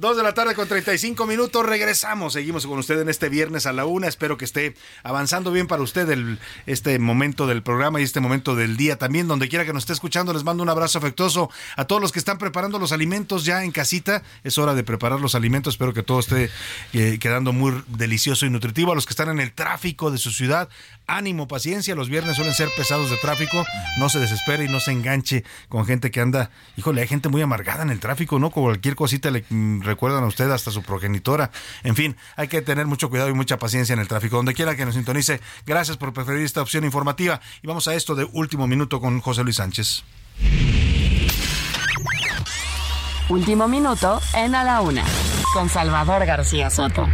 Dos de la tarde con 35 minutos, regresamos. Seguimos con usted en este viernes a la una. Espero que esté avanzando bien para usted el, este momento del programa y este momento del día también. Donde quiera que nos esté escuchando, les mando un abrazo afectuoso a todos los que están preparando los alimentos ya en casita. Es hora de preparar los alimentos. Espero que todo esté eh, quedando muy delicioso y nutritivo. A los que están en el tráfico de su ciudad, ánimo, paciencia. Los viernes suelen ser pesados de tráfico. No se desespere y no se enganche con gente que anda. Híjole, hay gente muy amargada en el tráfico, ¿no? Cualquier cosita le mm, recuerdan a usted hasta su progenitora. En fin, hay que tener mucho cuidado y mucha paciencia en el tráfico. Donde quiera que nos sintonice, gracias por preferir esta opción informativa. Y vamos a esto de último minuto con José Luis Sánchez. Último minuto en A la Una, con Salvador García Soto.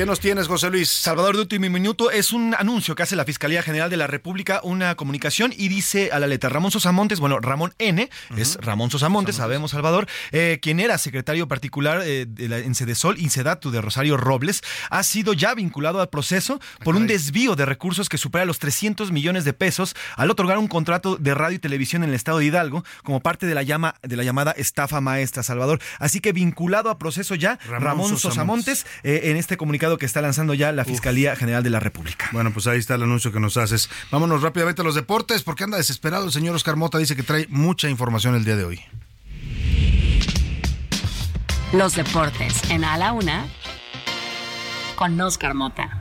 ¿Qué nos tienes, José Luis? Salvador de último minuto es un anuncio que hace la Fiscalía General de la República, una comunicación y dice a la letra Ramón Sosamontes, bueno, Ramón N, es Ramón Sosamontes, sabemos, Salvador, eh, quien era secretario particular eh, de la, en Cedesol, Incedatu de Rosario Robles, ha sido ya vinculado al proceso por un desvío de recursos que supera los 300 millones de pesos al otorgar un contrato de radio y televisión en el estado de Hidalgo como parte de la, llama, de la llamada estafa maestra, Salvador. Así que vinculado a proceso ya Ramón, Ramón Sosamontes. eh, en este comunicado que está lanzando ya la Fiscalía General de la República. Bueno, pues ahí está el anuncio que nos haces. Vámonos rápidamente a los deportes, porque anda desesperado el señor Oscar Mota. Dice que trae mucha información el día de hoy. Los deportes en A la Una, con Oscar Mota.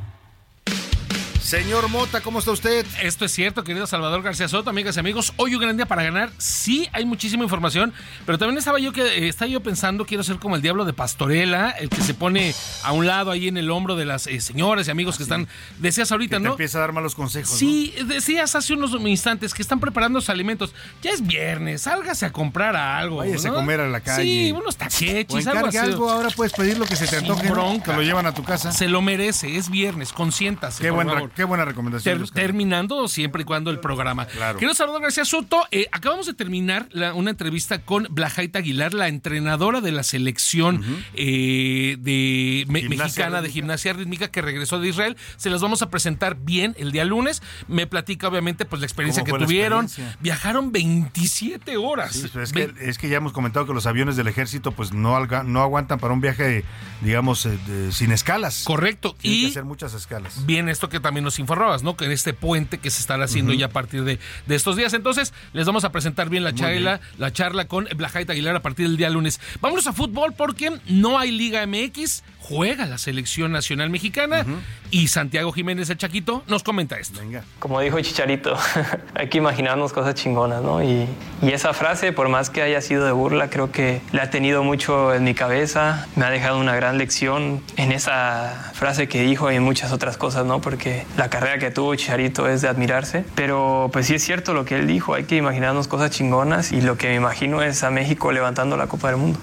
Señor Mota, ¿cómo está usted? Esto es cierto, querido Salvador García Soto, amigas y amigos. Hoy un gran día para ganar. Sí, hay muchísima información, pero también estaba yo que eh, estaba yo pensando, quiero ser como el diablo de Pastorela, el que se pone a un lado ahí en el hombro de las eh, señoras y amigos que están, decías ahorita, Que te ¿no? empieza a dar malos consejos. Sí, decías hace unos instantes que están preparando sus alimentos. Ya es viernes, sálgase a comprar algo. Váyase ¿no? a comer a la calle. Sí, unos O taquechis, algo así. algo, ahora puedes pedir lo que se te antoje. ¿no? Te lo llevan a tu casa. Se lo merece, es viernes, consiéntase. Qué, buen. Qué buena recomendación. Ter- Oscar. terminando siempre y cuando el programa. Quiero saludar García Soto. Eh, acabamos de terminar la- una entrevista con Blajaita Aguilar, la entrenadora de la selección eh, de me- Gimnasia mexicana de gimnasia rítmica que regresó de Israel. Se las vamos a presentar bien el día lunes. Me platica obviamente pues la experiencia ¿Cómo que tuvieron. experiencia? Viajaron 27 horas. Sí, pero es, que, es que ya hemos comentado que los aviones del ejército pues no, alga- no aguantan para un viaje, digamos, eh, de- sin escalas. Correcto. Tienen y que hacer muchas escalas. Bien, esto que también nos informabas, ¿no? Que en este puente que se estará haciendo ya a partir de, de estos días. Entonces, les vamos a presentar bien la Muy charla, la charla con Blajaita Aguilar a partir del día lunes. Vámonos a fútbol porque no hay Liga MX, juega la selección nacional mexicana y Santiago Jiménez el Chaquito nos comenta esto. Venga. Como dijo Chicharito, hay que imaginarnos cosas chingonas, ¿no? Y, y esa frase, por más que haya sido de burla, creo que la ha tenido mucho en mi cabeza, me ha dejado una gran lección en esa frase que dijo y en muchas otras cosas, ¿no? Porque la carrera que tuvo Chicharito es de admirarse, pero pues sí es cierto lo que él dijo, hay que imaginarnos cosas chingonas y lo que me imagino es a México levantando la Copa del Mundo.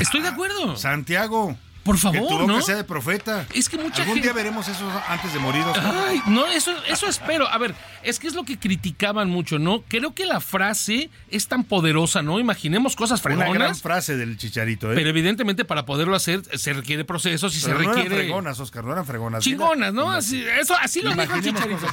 Estoy de acuerdo. Santiago. Por Que favor, boca ¿no? sea de profeta. Es que mucha Algún gente- día veremos eso antes de morir. Ay, no, eso, eso espero. A ver, es que es lo que criticaban mucho, ¿no? Creo que la frase es tan poderosa, ¿no? Imaginemos cosas Una gran fregonas. frase del chicharito, ¿eh? Pero evidentemente para poderlo hacer se requiere procesos y Pero se no requiere... eran fregonas, Oscar, no eran fregonas. Chingonas, ¿no? Así, eso, así lo dijo el Chicharito.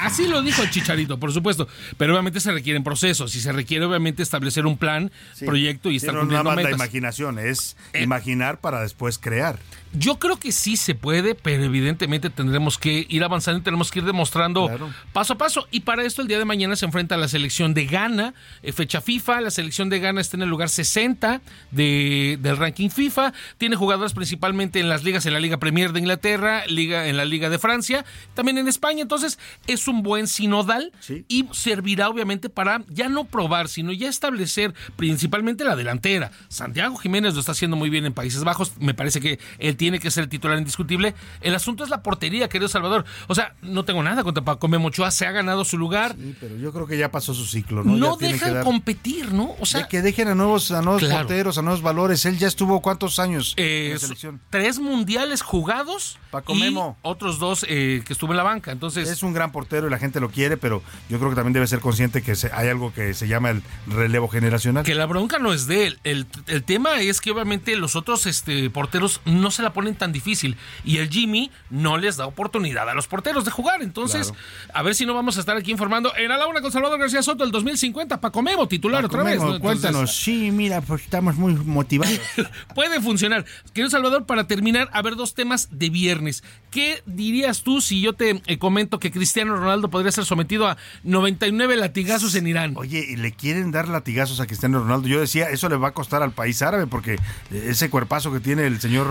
Así lo dijo el Chicharito, por supuesto. Pero obviamente se requieren procesos y se requiere obviamente establecer un plan, Sí. proyecto y estar no, cumpliendo nada más la metas. imaginación, es Eh. imaginar para después crear. Yo creo que sí se puede, pero evidentemente tendremos que ir avanzando y tenemos que ir demostrando Claro. paso a paso. Y para esto el día de mañana se enfrenta a la selección de Ghana, eh, fecha FIFA. La selección de Ghana está en el lugar 60 de- del ranking FIFA. Tiene jugadores principalmente en las ligas, en la Liga Premier de Inglaterra, liga, en la Liga de Francia, también en España. Entonces es un buen sinodal y servirá obviamente para ya no probar, sino ya establecer principalmente la delantera. Santiago Jiménez lo está haciendo muy bien en Países Bajos. Me parece que él tiene que ser titular indiscutible. El asunto es la portería, querido Salvador. O sea, no tengo nada contra Paco Memo Ochoa, se ha ganado su lugar. Sí, pero yo creo que ya pasó su ciclo, ¿no? No, Ya tiene deja que de dar- competir, ¿no? O sea, que dejen a nuevos, a nuevos Claro. porteros, a nuevos valores. Él ya estuvo cuántos años eh, en la selección. tres mundiales jugados Paco y Memo. otros dos eh, que estuvo en la banca. Entonces, Es un gran portero y la gente lo quiere, pero yo creo que también debe ser consciente que se- hay algo que se llama el relevo generacional. Que la bronca no es de él. El, el tema es que obviamente los otros este, porteros no se la ponen tan difícil. Y el Jimmy no les da oportunidad a los porteros de jugar. Entonces, a ver si no vamos a estar aquí informando. En a la una con Salvador García Soto, el 2050, Paco Memo, titular Paco otra vez. Cuéntanos. Sí, mira, pues estamos muy motivados. puede funcionar. Querido Salvador, para terminar, a ver dos temas de viernes. ¿Qué dirías tú si yo te eh, comento que Cristiano Ronaldo podría ser sometido a 99 latigazos en Irán? Oye, y le quieren dar latigazos a Cristiano Ronaldo. Yo decía, eso le va a costar al país árabe porque eh, ese cuerpazo que tiene el señor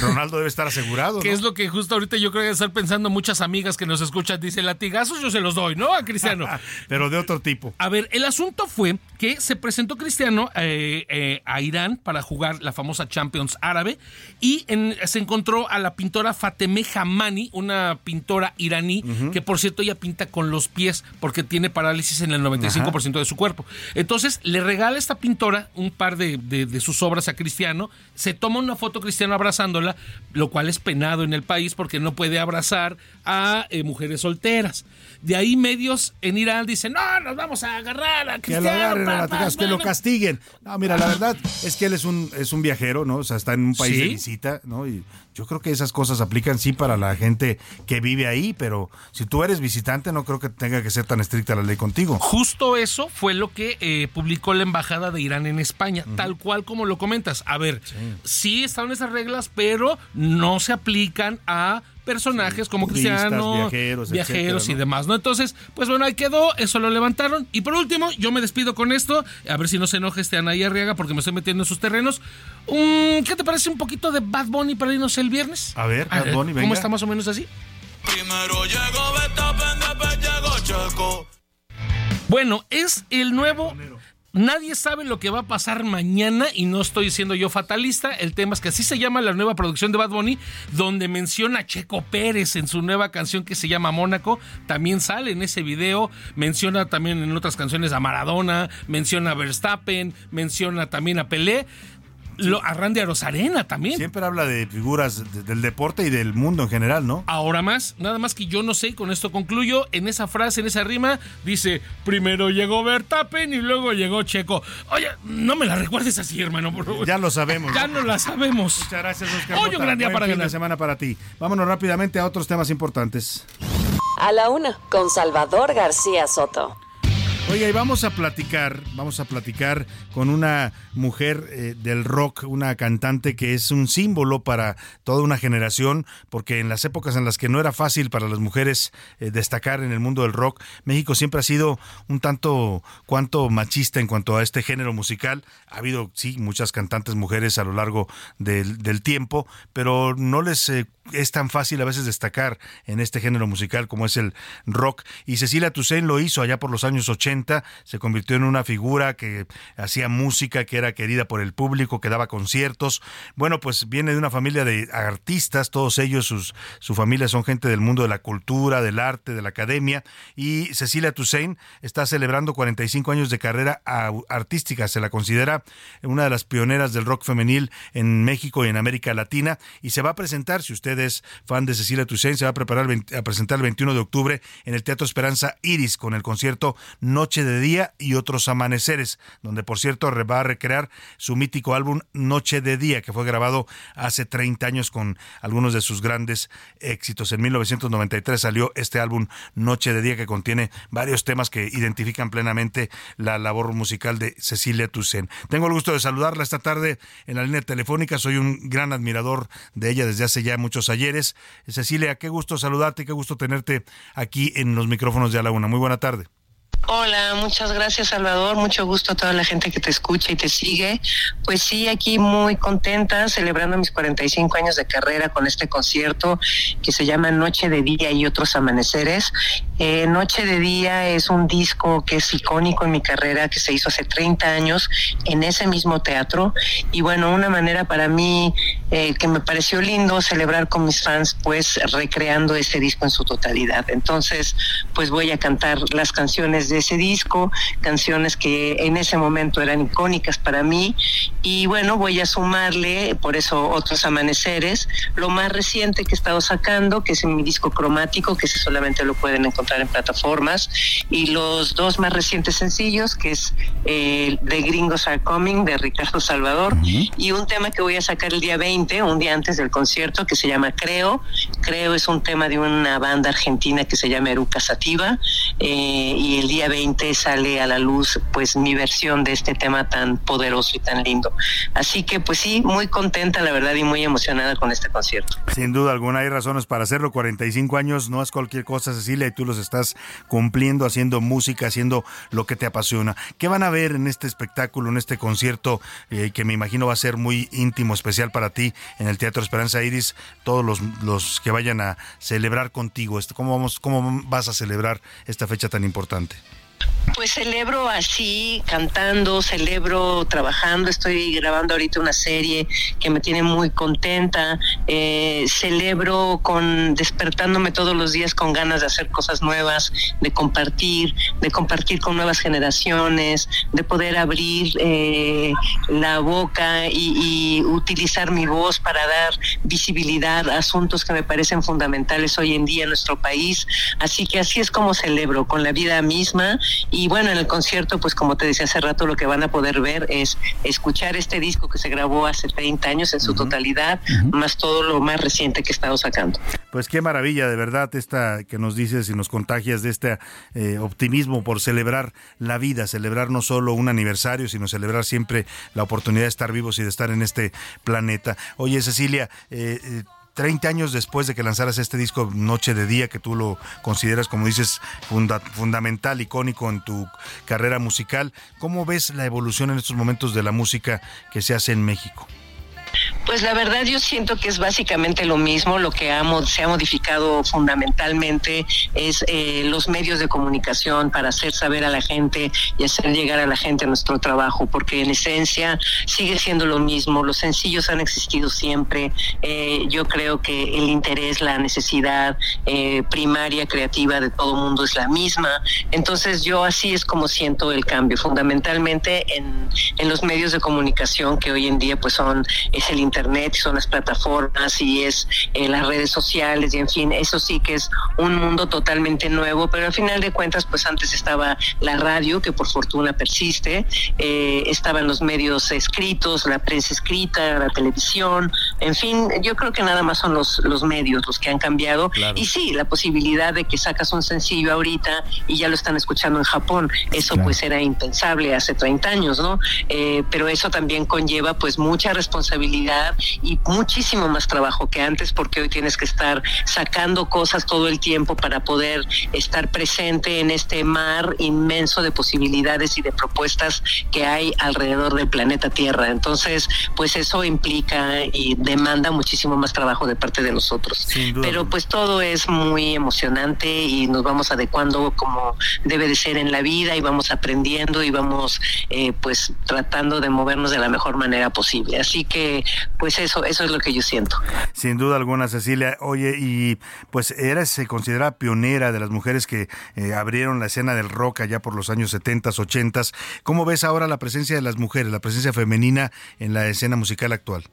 Ronaldo debe estar asegurado. Que ¿no? es lo que justo ahorita yo creo que estar pensando muchas amigas que nos escuchan. Dice, latigazos yo se los doy, ¿no? A Cristiano. Pero de otro tipo. A ver, el asunto fue que se presentó Cristiano eh, eh, a Irán para jugar la famosa Champions árabe y en- se encontró a la pintora Fatemeh Hamani, una pintora iraní que por cierto ella pinta con los pies porque tiene parálisis en el 95% de su cuerpo. Entonces le regala a esta pintora un par de, de- de sus obras a Cristiano, se toma una foto Cristiano abrazándola, lo cual es penado en el país porque no puede abrazar a eh, mujeres solteras. De ahí medios en Irán dicen, no, nos vamos a agarrar a Que lo Cristiano. a que lo pa". castiguen. No, mira, la verdad es que él es un, es un viajero, ¿no? O sea, está en un país Sí. de visita, ¿no? Y yo creo que esas cosas aplican sí para la gente que vive ahí, pero si tú eres visitante no creo que tenga que ser tan estricta la ley contigo. Justo eso fue lo que eh, publicó la embajada de Irán en España, tal cual como lo comentas. A ver, sí. estaban esas reglas, pero no se aplican a personajes como Cristiano, viajeros, viajeros etcétera, y ¿no? demás, ¿no? Entonces, pues bueno, ahí quedó, eso lo levantaron. Y por último, yo me despido con esto, a ver si no se enoja este Anaí Arriaga porque me estoy metiendo en sus terrenos. ¿Qué te parece un poquito de Bad Bunny para irnos el viernes? A ver, Bad Bunny, ¿Cómo venga. está más o menos así? Primero llegó Verstappen, después llegó Checo. Bueno, es el nuevo. Nadie sabe lo que va a pasar mañana y no estoy siendo yo fatalista. El tema es que así se llama la nueva producción de Bad Bunny, donde menciona a Checo Pérez en su nueva canción que se llama Mónaco. También sale en ese video. Menciona también en otras canciones a Maradona, menciona a Verstappen, menciona también a Pelé. Lo, a Randy Arozarena también. Siempre habla de figuras de- del deporte y del mundo en general, ¿no? Ahora más, nada más que yo no sé, y con esto concluyo, en esa frase, en esa rima, dice, primero llegó Verstappen y luego llegó Checo. Oye, no me la recuerdes así, hermano, por favor. Ya lo sabemos. Ya no la sabemos. Muchas gracias, Oscar. Hoy un gran día Buen para fin ganar. de semana para ti. Vámonos rápidamente a otros temas importantes. A la una, con Salvador García Soto. Oiga, y vamos a platicar, vamos a platicar con una mujer eh, del rock, una cantante que es un símbolo para toda una generación, porque en las épocas en las que no era fácil para las mujeres eh, destacar en el mundo del rock, México siempre ha sido un tanto cuanto machista en cuanto a este género musical. Ha habido, sí, muchas cantantes mujeres a lo largo del, tiempo, pero no les eh, es tan fácil a veces destacar en este género musical como es el rock. Y Cecilia Toussaint lo hizo allá por los años 80, se convirtió en una figura que hacía música, que era querida por el público, que daba conciertos. Bueno, pues viene de una familia de artistas, todos ellos, sus, su familia son gente del mundo de la cultura, del arte, de la academia. Y Cecilia Toussaint está celebrando 45 años de carrera artística, se la considera una de las pioneras del rock femenil en México y en América Latina. Y se va a presentar, si usted es fan de Cecilia Toussaint, se va a preparar el 20 a presentar el 21 de octubre en el Teatro Esperanza Iris con el concierto Noche de Día y otros amaneceres, donde por cierto va a recrear su mítico álbum Noche de Día, que fue grabado hace 30 años con algunos de sus grandes éxitos. En 1993 salió este álbum Noche de Día que contiene varios temas que identifican plenamente la labor musical de Cecilia Toussaint. Tengo el gusto de saludarla esta tarde en la línea telefónica. Soy un gran admirador de ella desde hace ya muchos ayeres. Cecilia, qué gusto saludarte, qué gusto tenerte aquí en los micrófonos de A la Una. Muy buena tarde. Hola, muchas gracias Salvador, mucho gusto a toda la gente que te escucha y te sigue. Pues sí, aquí muy contenta, celebrando mis 45 años de carrera con este concierto que se llama Noche de Día y otros amaneceres. Eh, Noche de Día es un disco que es icónico en mi carrera, que se hizo hace 30 años en ese mismo teatro. Y bueno, una manera para mí eh, que me pareció lindo celebrar con mis fans, pues recreando ese disco en su totalidad. Entonces, pues voy a cantar las canciones de ese disco, canciones que en ese momento eran icónicas para mí. Y bueno, voy a sumarle, por eso, otros amaneceres, lo más reciente que he estado sacando, que es mi disco cromático, que ese solamente lo pueden encontrar en plataformas, y los dos más recientes sencillos, que es eh, The Gringos Are Coming, de Ricardo Salvador, y un tema que voy a sacar el día 20, un día antes del concierto, que se llama Creo. Creo es un tema de una banda argentina que se llama Eruca Sativa, eh, y el día 20 sale a la luz pues mi versión de este tema tan poderoso y tan lindo. Así que pues sí, muy contenta la verdad y muy emocionada con este concierto. Sin duda alguna hay razones para hacerlo. 45 años no es cualquier cosa, Cecilia, y tú los estás cumpliendo, haciendo música, haciendo lo que te apasiona. ¿Qué van a ver en este espectáculo, en este concierto, eh, que me imagino va a ser muy íntimo, especial para ti, en el Teatro Esperanza Iris? Todos los, los que vayan a celebrar contigo, esto, ¿cómo, vamos, ¿cómo vas a celebrar esta fecha tan importante? Pues celebro así, cantando, celebro trabajando, estoy grabando ahorita una serie que me tiene muy contenta, eh, celebro con despertándome todos los días con ganas de hacer cosas nuevas, de compartir, de compartir con nuevas generaciones, de poder abrir eh, la boca y, y utilizar mi voz para dar visibilidad a asuntos que me parecen fundamentales hoy en día en nuestro país. Así que así es como celebro, con la vida misma y bueno, en el concierto, pues como te decía hace rato, lo que van a poder ver es escuchar este disco que se grabó hace 30 años en su totalidad, más todo lo más reciente que he estado sacando. Pues qué maravilla, de verdad, esta que nos dices y nos contagias de este eh, optimismo por celebrar la vida, celebrar no solo un aniversario, sino celebrar siempre la oportunidad de estar vivos y de estar en este planeta. Oye, Cecilia, eh, eh, 30 años después de que lanzaras este disco Noche de Día, que tú lo consideras, como dices, funda- fundamental, icónico en tu carrera musical, ¿cómo ves la evolución en estos momentos de la música que se hace en México? Pues la verdad yo siento que es básicamente lo mismo, lo que ha se ha modificado fundamentalmente es eh, los medios de comunicación para hacer saber a la gente y hacer llegar a la gente nuestro trabajo, porque en esencia sigue siendo lo mismo, los sencillos han existido siempre, Eh, yo creo que el interés, la necesidad eh, primaria creativa de todo mundo es la misma, entonces yo así es como siento el cambio, fundamentalmente en, los medios de comunicación que hoy en día pues son, es el internet, son las plataformas y es eh, las redes sociales y en fin, eso sí que es un mundo totalmente nuevo, pero al final de cuentas pues antes estaba la radio que por fortuna persiste, eh, estaban los medios escritos, la prensa escrita, la televisión, en fin, yo creo que nada más son los, los medios los que han cambiado. Y sí, la posibilidad de que sacas un sencillo ahorita y ya lo están escuchando en Japón, eso pues era impensable hace 30 años, ¿no? Eh, pero eso también conlleva pues mucha responsabilidad y muchísimo más trabajo que antes porque hoy tienes que estar sacando cosas todo el tiempo para poder estar presente en este mar inmenso de posibilidades y de propuestas que hay alrededor del planeta Tierra. Entonces, pues eso implica y demanda muchísimo más trabajo de parte de nosotros. Pero pues todo es muy emocionante y nos vamos adecuando como debe de ser en la vida y vamos aprendiendo y vamos eh, pues tratando de movernos de la mejor manera posible. Así que pues eso, eso es lo que yo siento. Sin duda alguna, Cecilia. Oye, y pues eres se considera pionera de las mujeres que eh, abrieron la escena del rock allá por los años 70, 80. ¿Cómo ves ahora la presencia de las mujeres, la presencia femenina en la escena musical actual?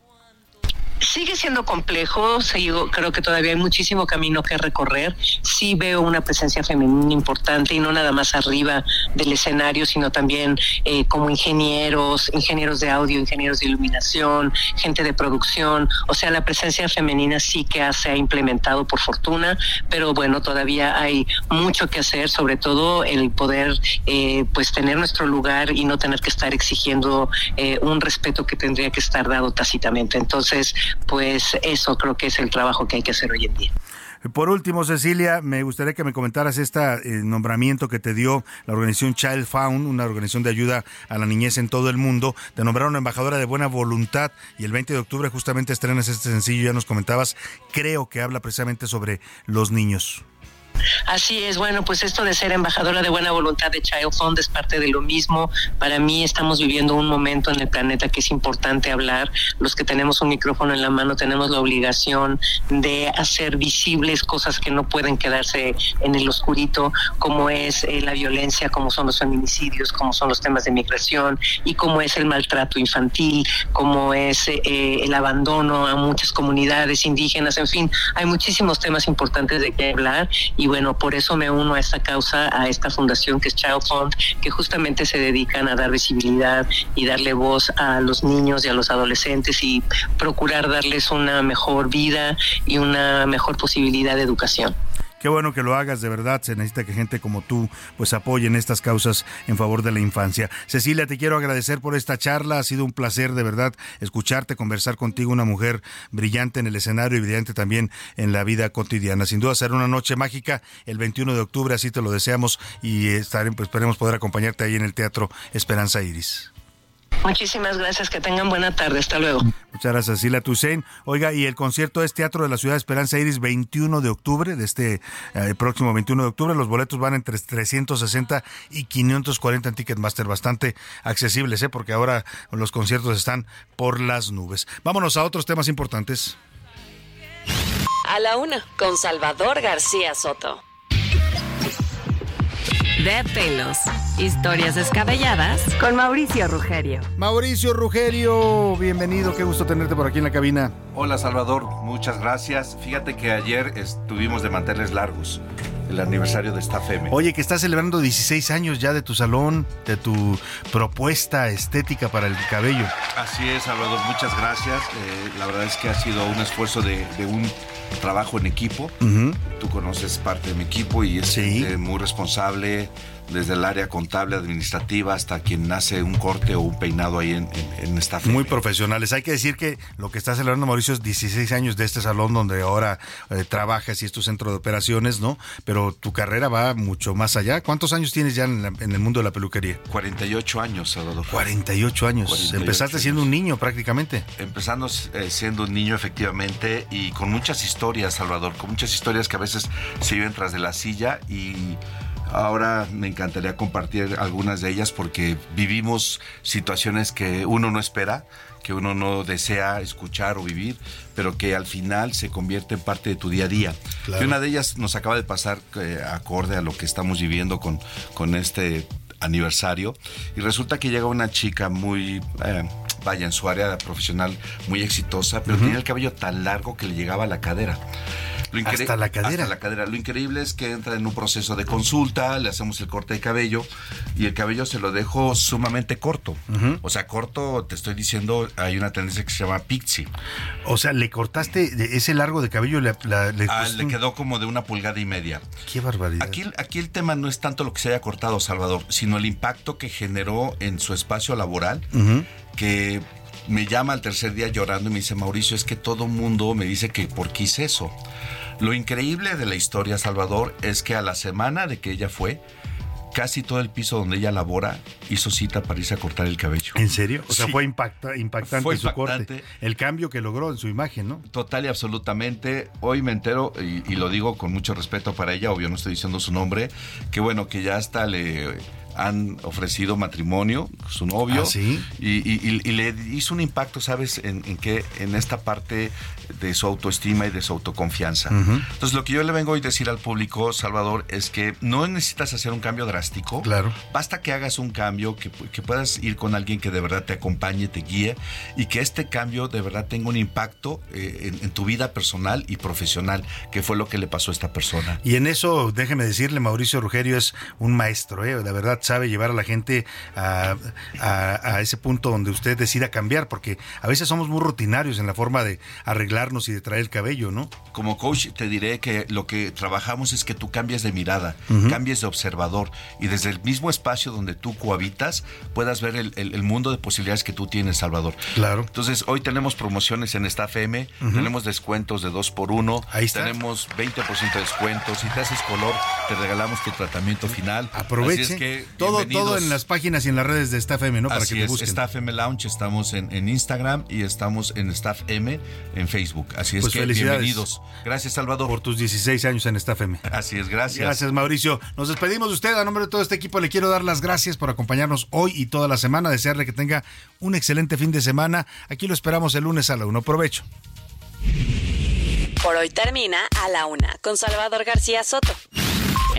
Sigue siendo complejo, sigo- creo que todavía hay muchísimo camino que recorrer. Sí veo una presencia femenina importante y no nada más arriba del escenario, sino también eh, como ingenieros, ingenieros de audio, ingenieros de iluminación, gente de producción. O sea, la presencia femenina sí que se ha implementado por fortuna, pero bueno, todavía hay mucho que hacer, sobre todo el poder eh, pues tener nuestro lugar y no tener que estar exigiendo eh, un respeto que tendría que estar dado tácitamente. Entonces, pues eso creo que es el trabajo que hay que hacer hoy en día. Por último, Cecilia, me gustaría que me comentaras este nombramiento que te dio la organización Child Found, una organización de ayuda a la niñez en todo el mundo. Te nombraron embajadora de buena voluntad y el 20 de octubre justamente estrenas este sencillo, ya nos comentabas, creo que habla precisamente sobre los niños. Así es, bueno, pues esto de ser embajadora de buena voluntad de Child Fund es parte de lo mismo. Para mí estamos viviendo un momento en el planeta que es importante hablar. Los que tenemos un micrófono en la mano tenemos la obligación de hacer visibles cosas que no pueden quedarse en el oscurito, como es eh, la violencia, como son los feminicidios, como son los temas de migración y como es el maltrato infantil, como es eh, el abandono a muchas comunidades indígenas, en fin, hay muchísimos temas importantes de qué hablar y bueno, por eso me uno a esta causa, a esta fundación que es Child Fund, que justamente se dedican a dar visibilidad y darle voz a los niños y a los adolescentes y procurar darles una mejor vida y una mejor posibilidad de educación. Qué bueno que lo hagas, de verdad. Se necesita que gente como tú pues apoyen estas causas en favor de la infancia. Cecilia, te quiero agradecer por esta charla. Ha sido un placer, de verdad, escucharte, conversar contigo, una mujer brillante en el escenario y brillante también en la vida cotidiana. Sin duda será una noche mágica el 21 de octubre, así te lo deseamos y estaremos, pues, esperemos poder acompañarte ahí en el Teatro Esperanza Iris. Muchísimas gracias, que tengan buena tarde. Hasta luego. Muchas gracias, Cecilia Toussaint. Oiga, y el concierto es Teatro de la Ciudad de Esperanza Iris 21 de octubre, de este eh, próximo 21 de octubre. Los boletos van entre 360 y 540 en Ticketmaster, bastante accesibles, ¿eh? porque ahora los conciertos están por las nubes. Vámonos a otros temas importantes. A la una, con Salvador García Soto. De pelos. Historias descabelladas con Mauricio Rugerio. Mauricio Rugerio, bienvenido, qué gusto tenerte por aquí en la cabina. Hola Salvador, muchas gracias. Fíjate que ayer estuvimos de manteles largos, el aniversario de esta FEME. Oye, que estás celebrando 16 años ya de tu salón, de tu propuesta estética para el cabello. Así es, Salvador, muchas gracias. Eh, la verdad es que ha sido un esfuerzo de, de un trabajo en equipo. Tú conoces parte de mi equipo y es muy responsable, desde el área contable, administrativa, hasta quien hace un corte o un peinado ahí en, en, en esta Muy profesionales. Hay que decir que lo que está celebrando Mauricio es 16 años de este salón donde ahora eh, trabajas y es tu centro de operaciones, ¿no? Pero tu carrera va mucho más allá. ¿Cuántos años tienes ya en, la- en el mundo de la peluquería? 48 años, Salvador. 48 años. 48 Empezaste siendo un niño prácticamente. Empezando eh, siendo un niño efectivamente y con muchas historias, Salvador, con muchas historias que a veces se viven tras de la silla y ahora me encantaría compartir algunas de ellas porque vivimos situaciones que uno no espera, que uno no desea escuchar o vivir, pero que al final se convierte en parte de tu día a día. Claro. Y una de ellas nos acaba de pasar eh, acorde a lo que estamos viviendo con, con este aniversario y resulta que llega una chica muy eh, vaya en su área profesional muy exitosa pero Ujú. tenía el cabello tan largo que le llegaba a la cadera Lo Hasta la cadera. hasta la cadera. Lo increíble es que entra en un proceso de consulta, le hacemos el corte de cabello y el cabello se lo dejo sumamente corto. O sea, corto, te estoy diciendo, hay una tendencia que se llama pixie. O sea, le cortaste ese largo de cabello, le, la- le Ah, le quedó como de una pulgada y media. Qué barbaridad. Aquí, aquí el tema no es tanto lo que se haya cortado, Salvador, sino el impacto que generó en su espacio laboral, que me llama al tercer día llorando y me dice, Mauricio, es que todo mundo me dice que por qué hice eso. Lo increíble de la historia, Salvador, es que a la semana de que ella fue, casi todo el piso donde ella labora hizo cita para irse a cortar el cabello. ¿En serio? O sea, Sí. fue impacta- impactante Fue su corte. El cambio que logró en su imagen, ¿no? Total y absolutamente. Hoy me entero, y, y lo digo con mucho respeto para ella, obvio no estoy diciendo su nombre, que bueno, que ya hasta le han ofrecido matrimonio, su novio, ¿Ah, sí? y, y- y- y le hizo un impacto, ¿sabes? En, en qué? En esta parte de su autoestima y de su autoconfianza. Entonces, lo que yo le vengo hoy a decir al público, Salvador, es que no necesitas hacer un cambio drástico. Claro. Basta que hagas un cambio, que, que puedas ir con alguien que de verdad te acompañe, te guíe y que este cambio de verdad tenga un impacto eh, en, en tu vida personal y profesional, que fue lo que le pasó a esta persona. Y en eso, déjeme decirle, Mauricio Rugerio es un maestro, ¿eh? la verdad sabe llevar a la gente a, a- a ese punto donde usted decida cambiar, porque a veces somos muy rutinarios en la forma de arreglarnos y de traer el cabello, ¿no? Como coach te diré que lo que trabajamos es que tú cambies de mirada, cambies de observador y desde el mismo espacio donde tú cohabitas puedas ver el, el- el mundo de posibilidades que tú tienes, Salvador. Claro. Entonces, hoy tenemos promociones en Staff M, Ujú. tenemos descuentos de 2 por 1 Ahí está. tenemos 20% de descuento. Si te haces color, te regalamos tu tratamiento final. Aproveche. Así es que, todo, todo en las páginas y en las redes de Staff M, ¿no? Para Así que te es, busquen. Staff M Lounge, estamos en, en Instagram y estamos en Staff M en Facebook. Así es Pues que felicidades. bienvenidos. Gracias, Salvador. Por tus 16 años en Staff M. Así es, gracias. Gracias, Mauricio. Nos despedimos de usted. A nombre de todo este equipo le quiero dar las gracias por acompañarnos hoy y toda la semana. Desearle que tenga un excelente fin de semana. Aquí lo esperamos el lunes a la 1. Provecho. Por hoy termina A la Una con Salvador García Soto.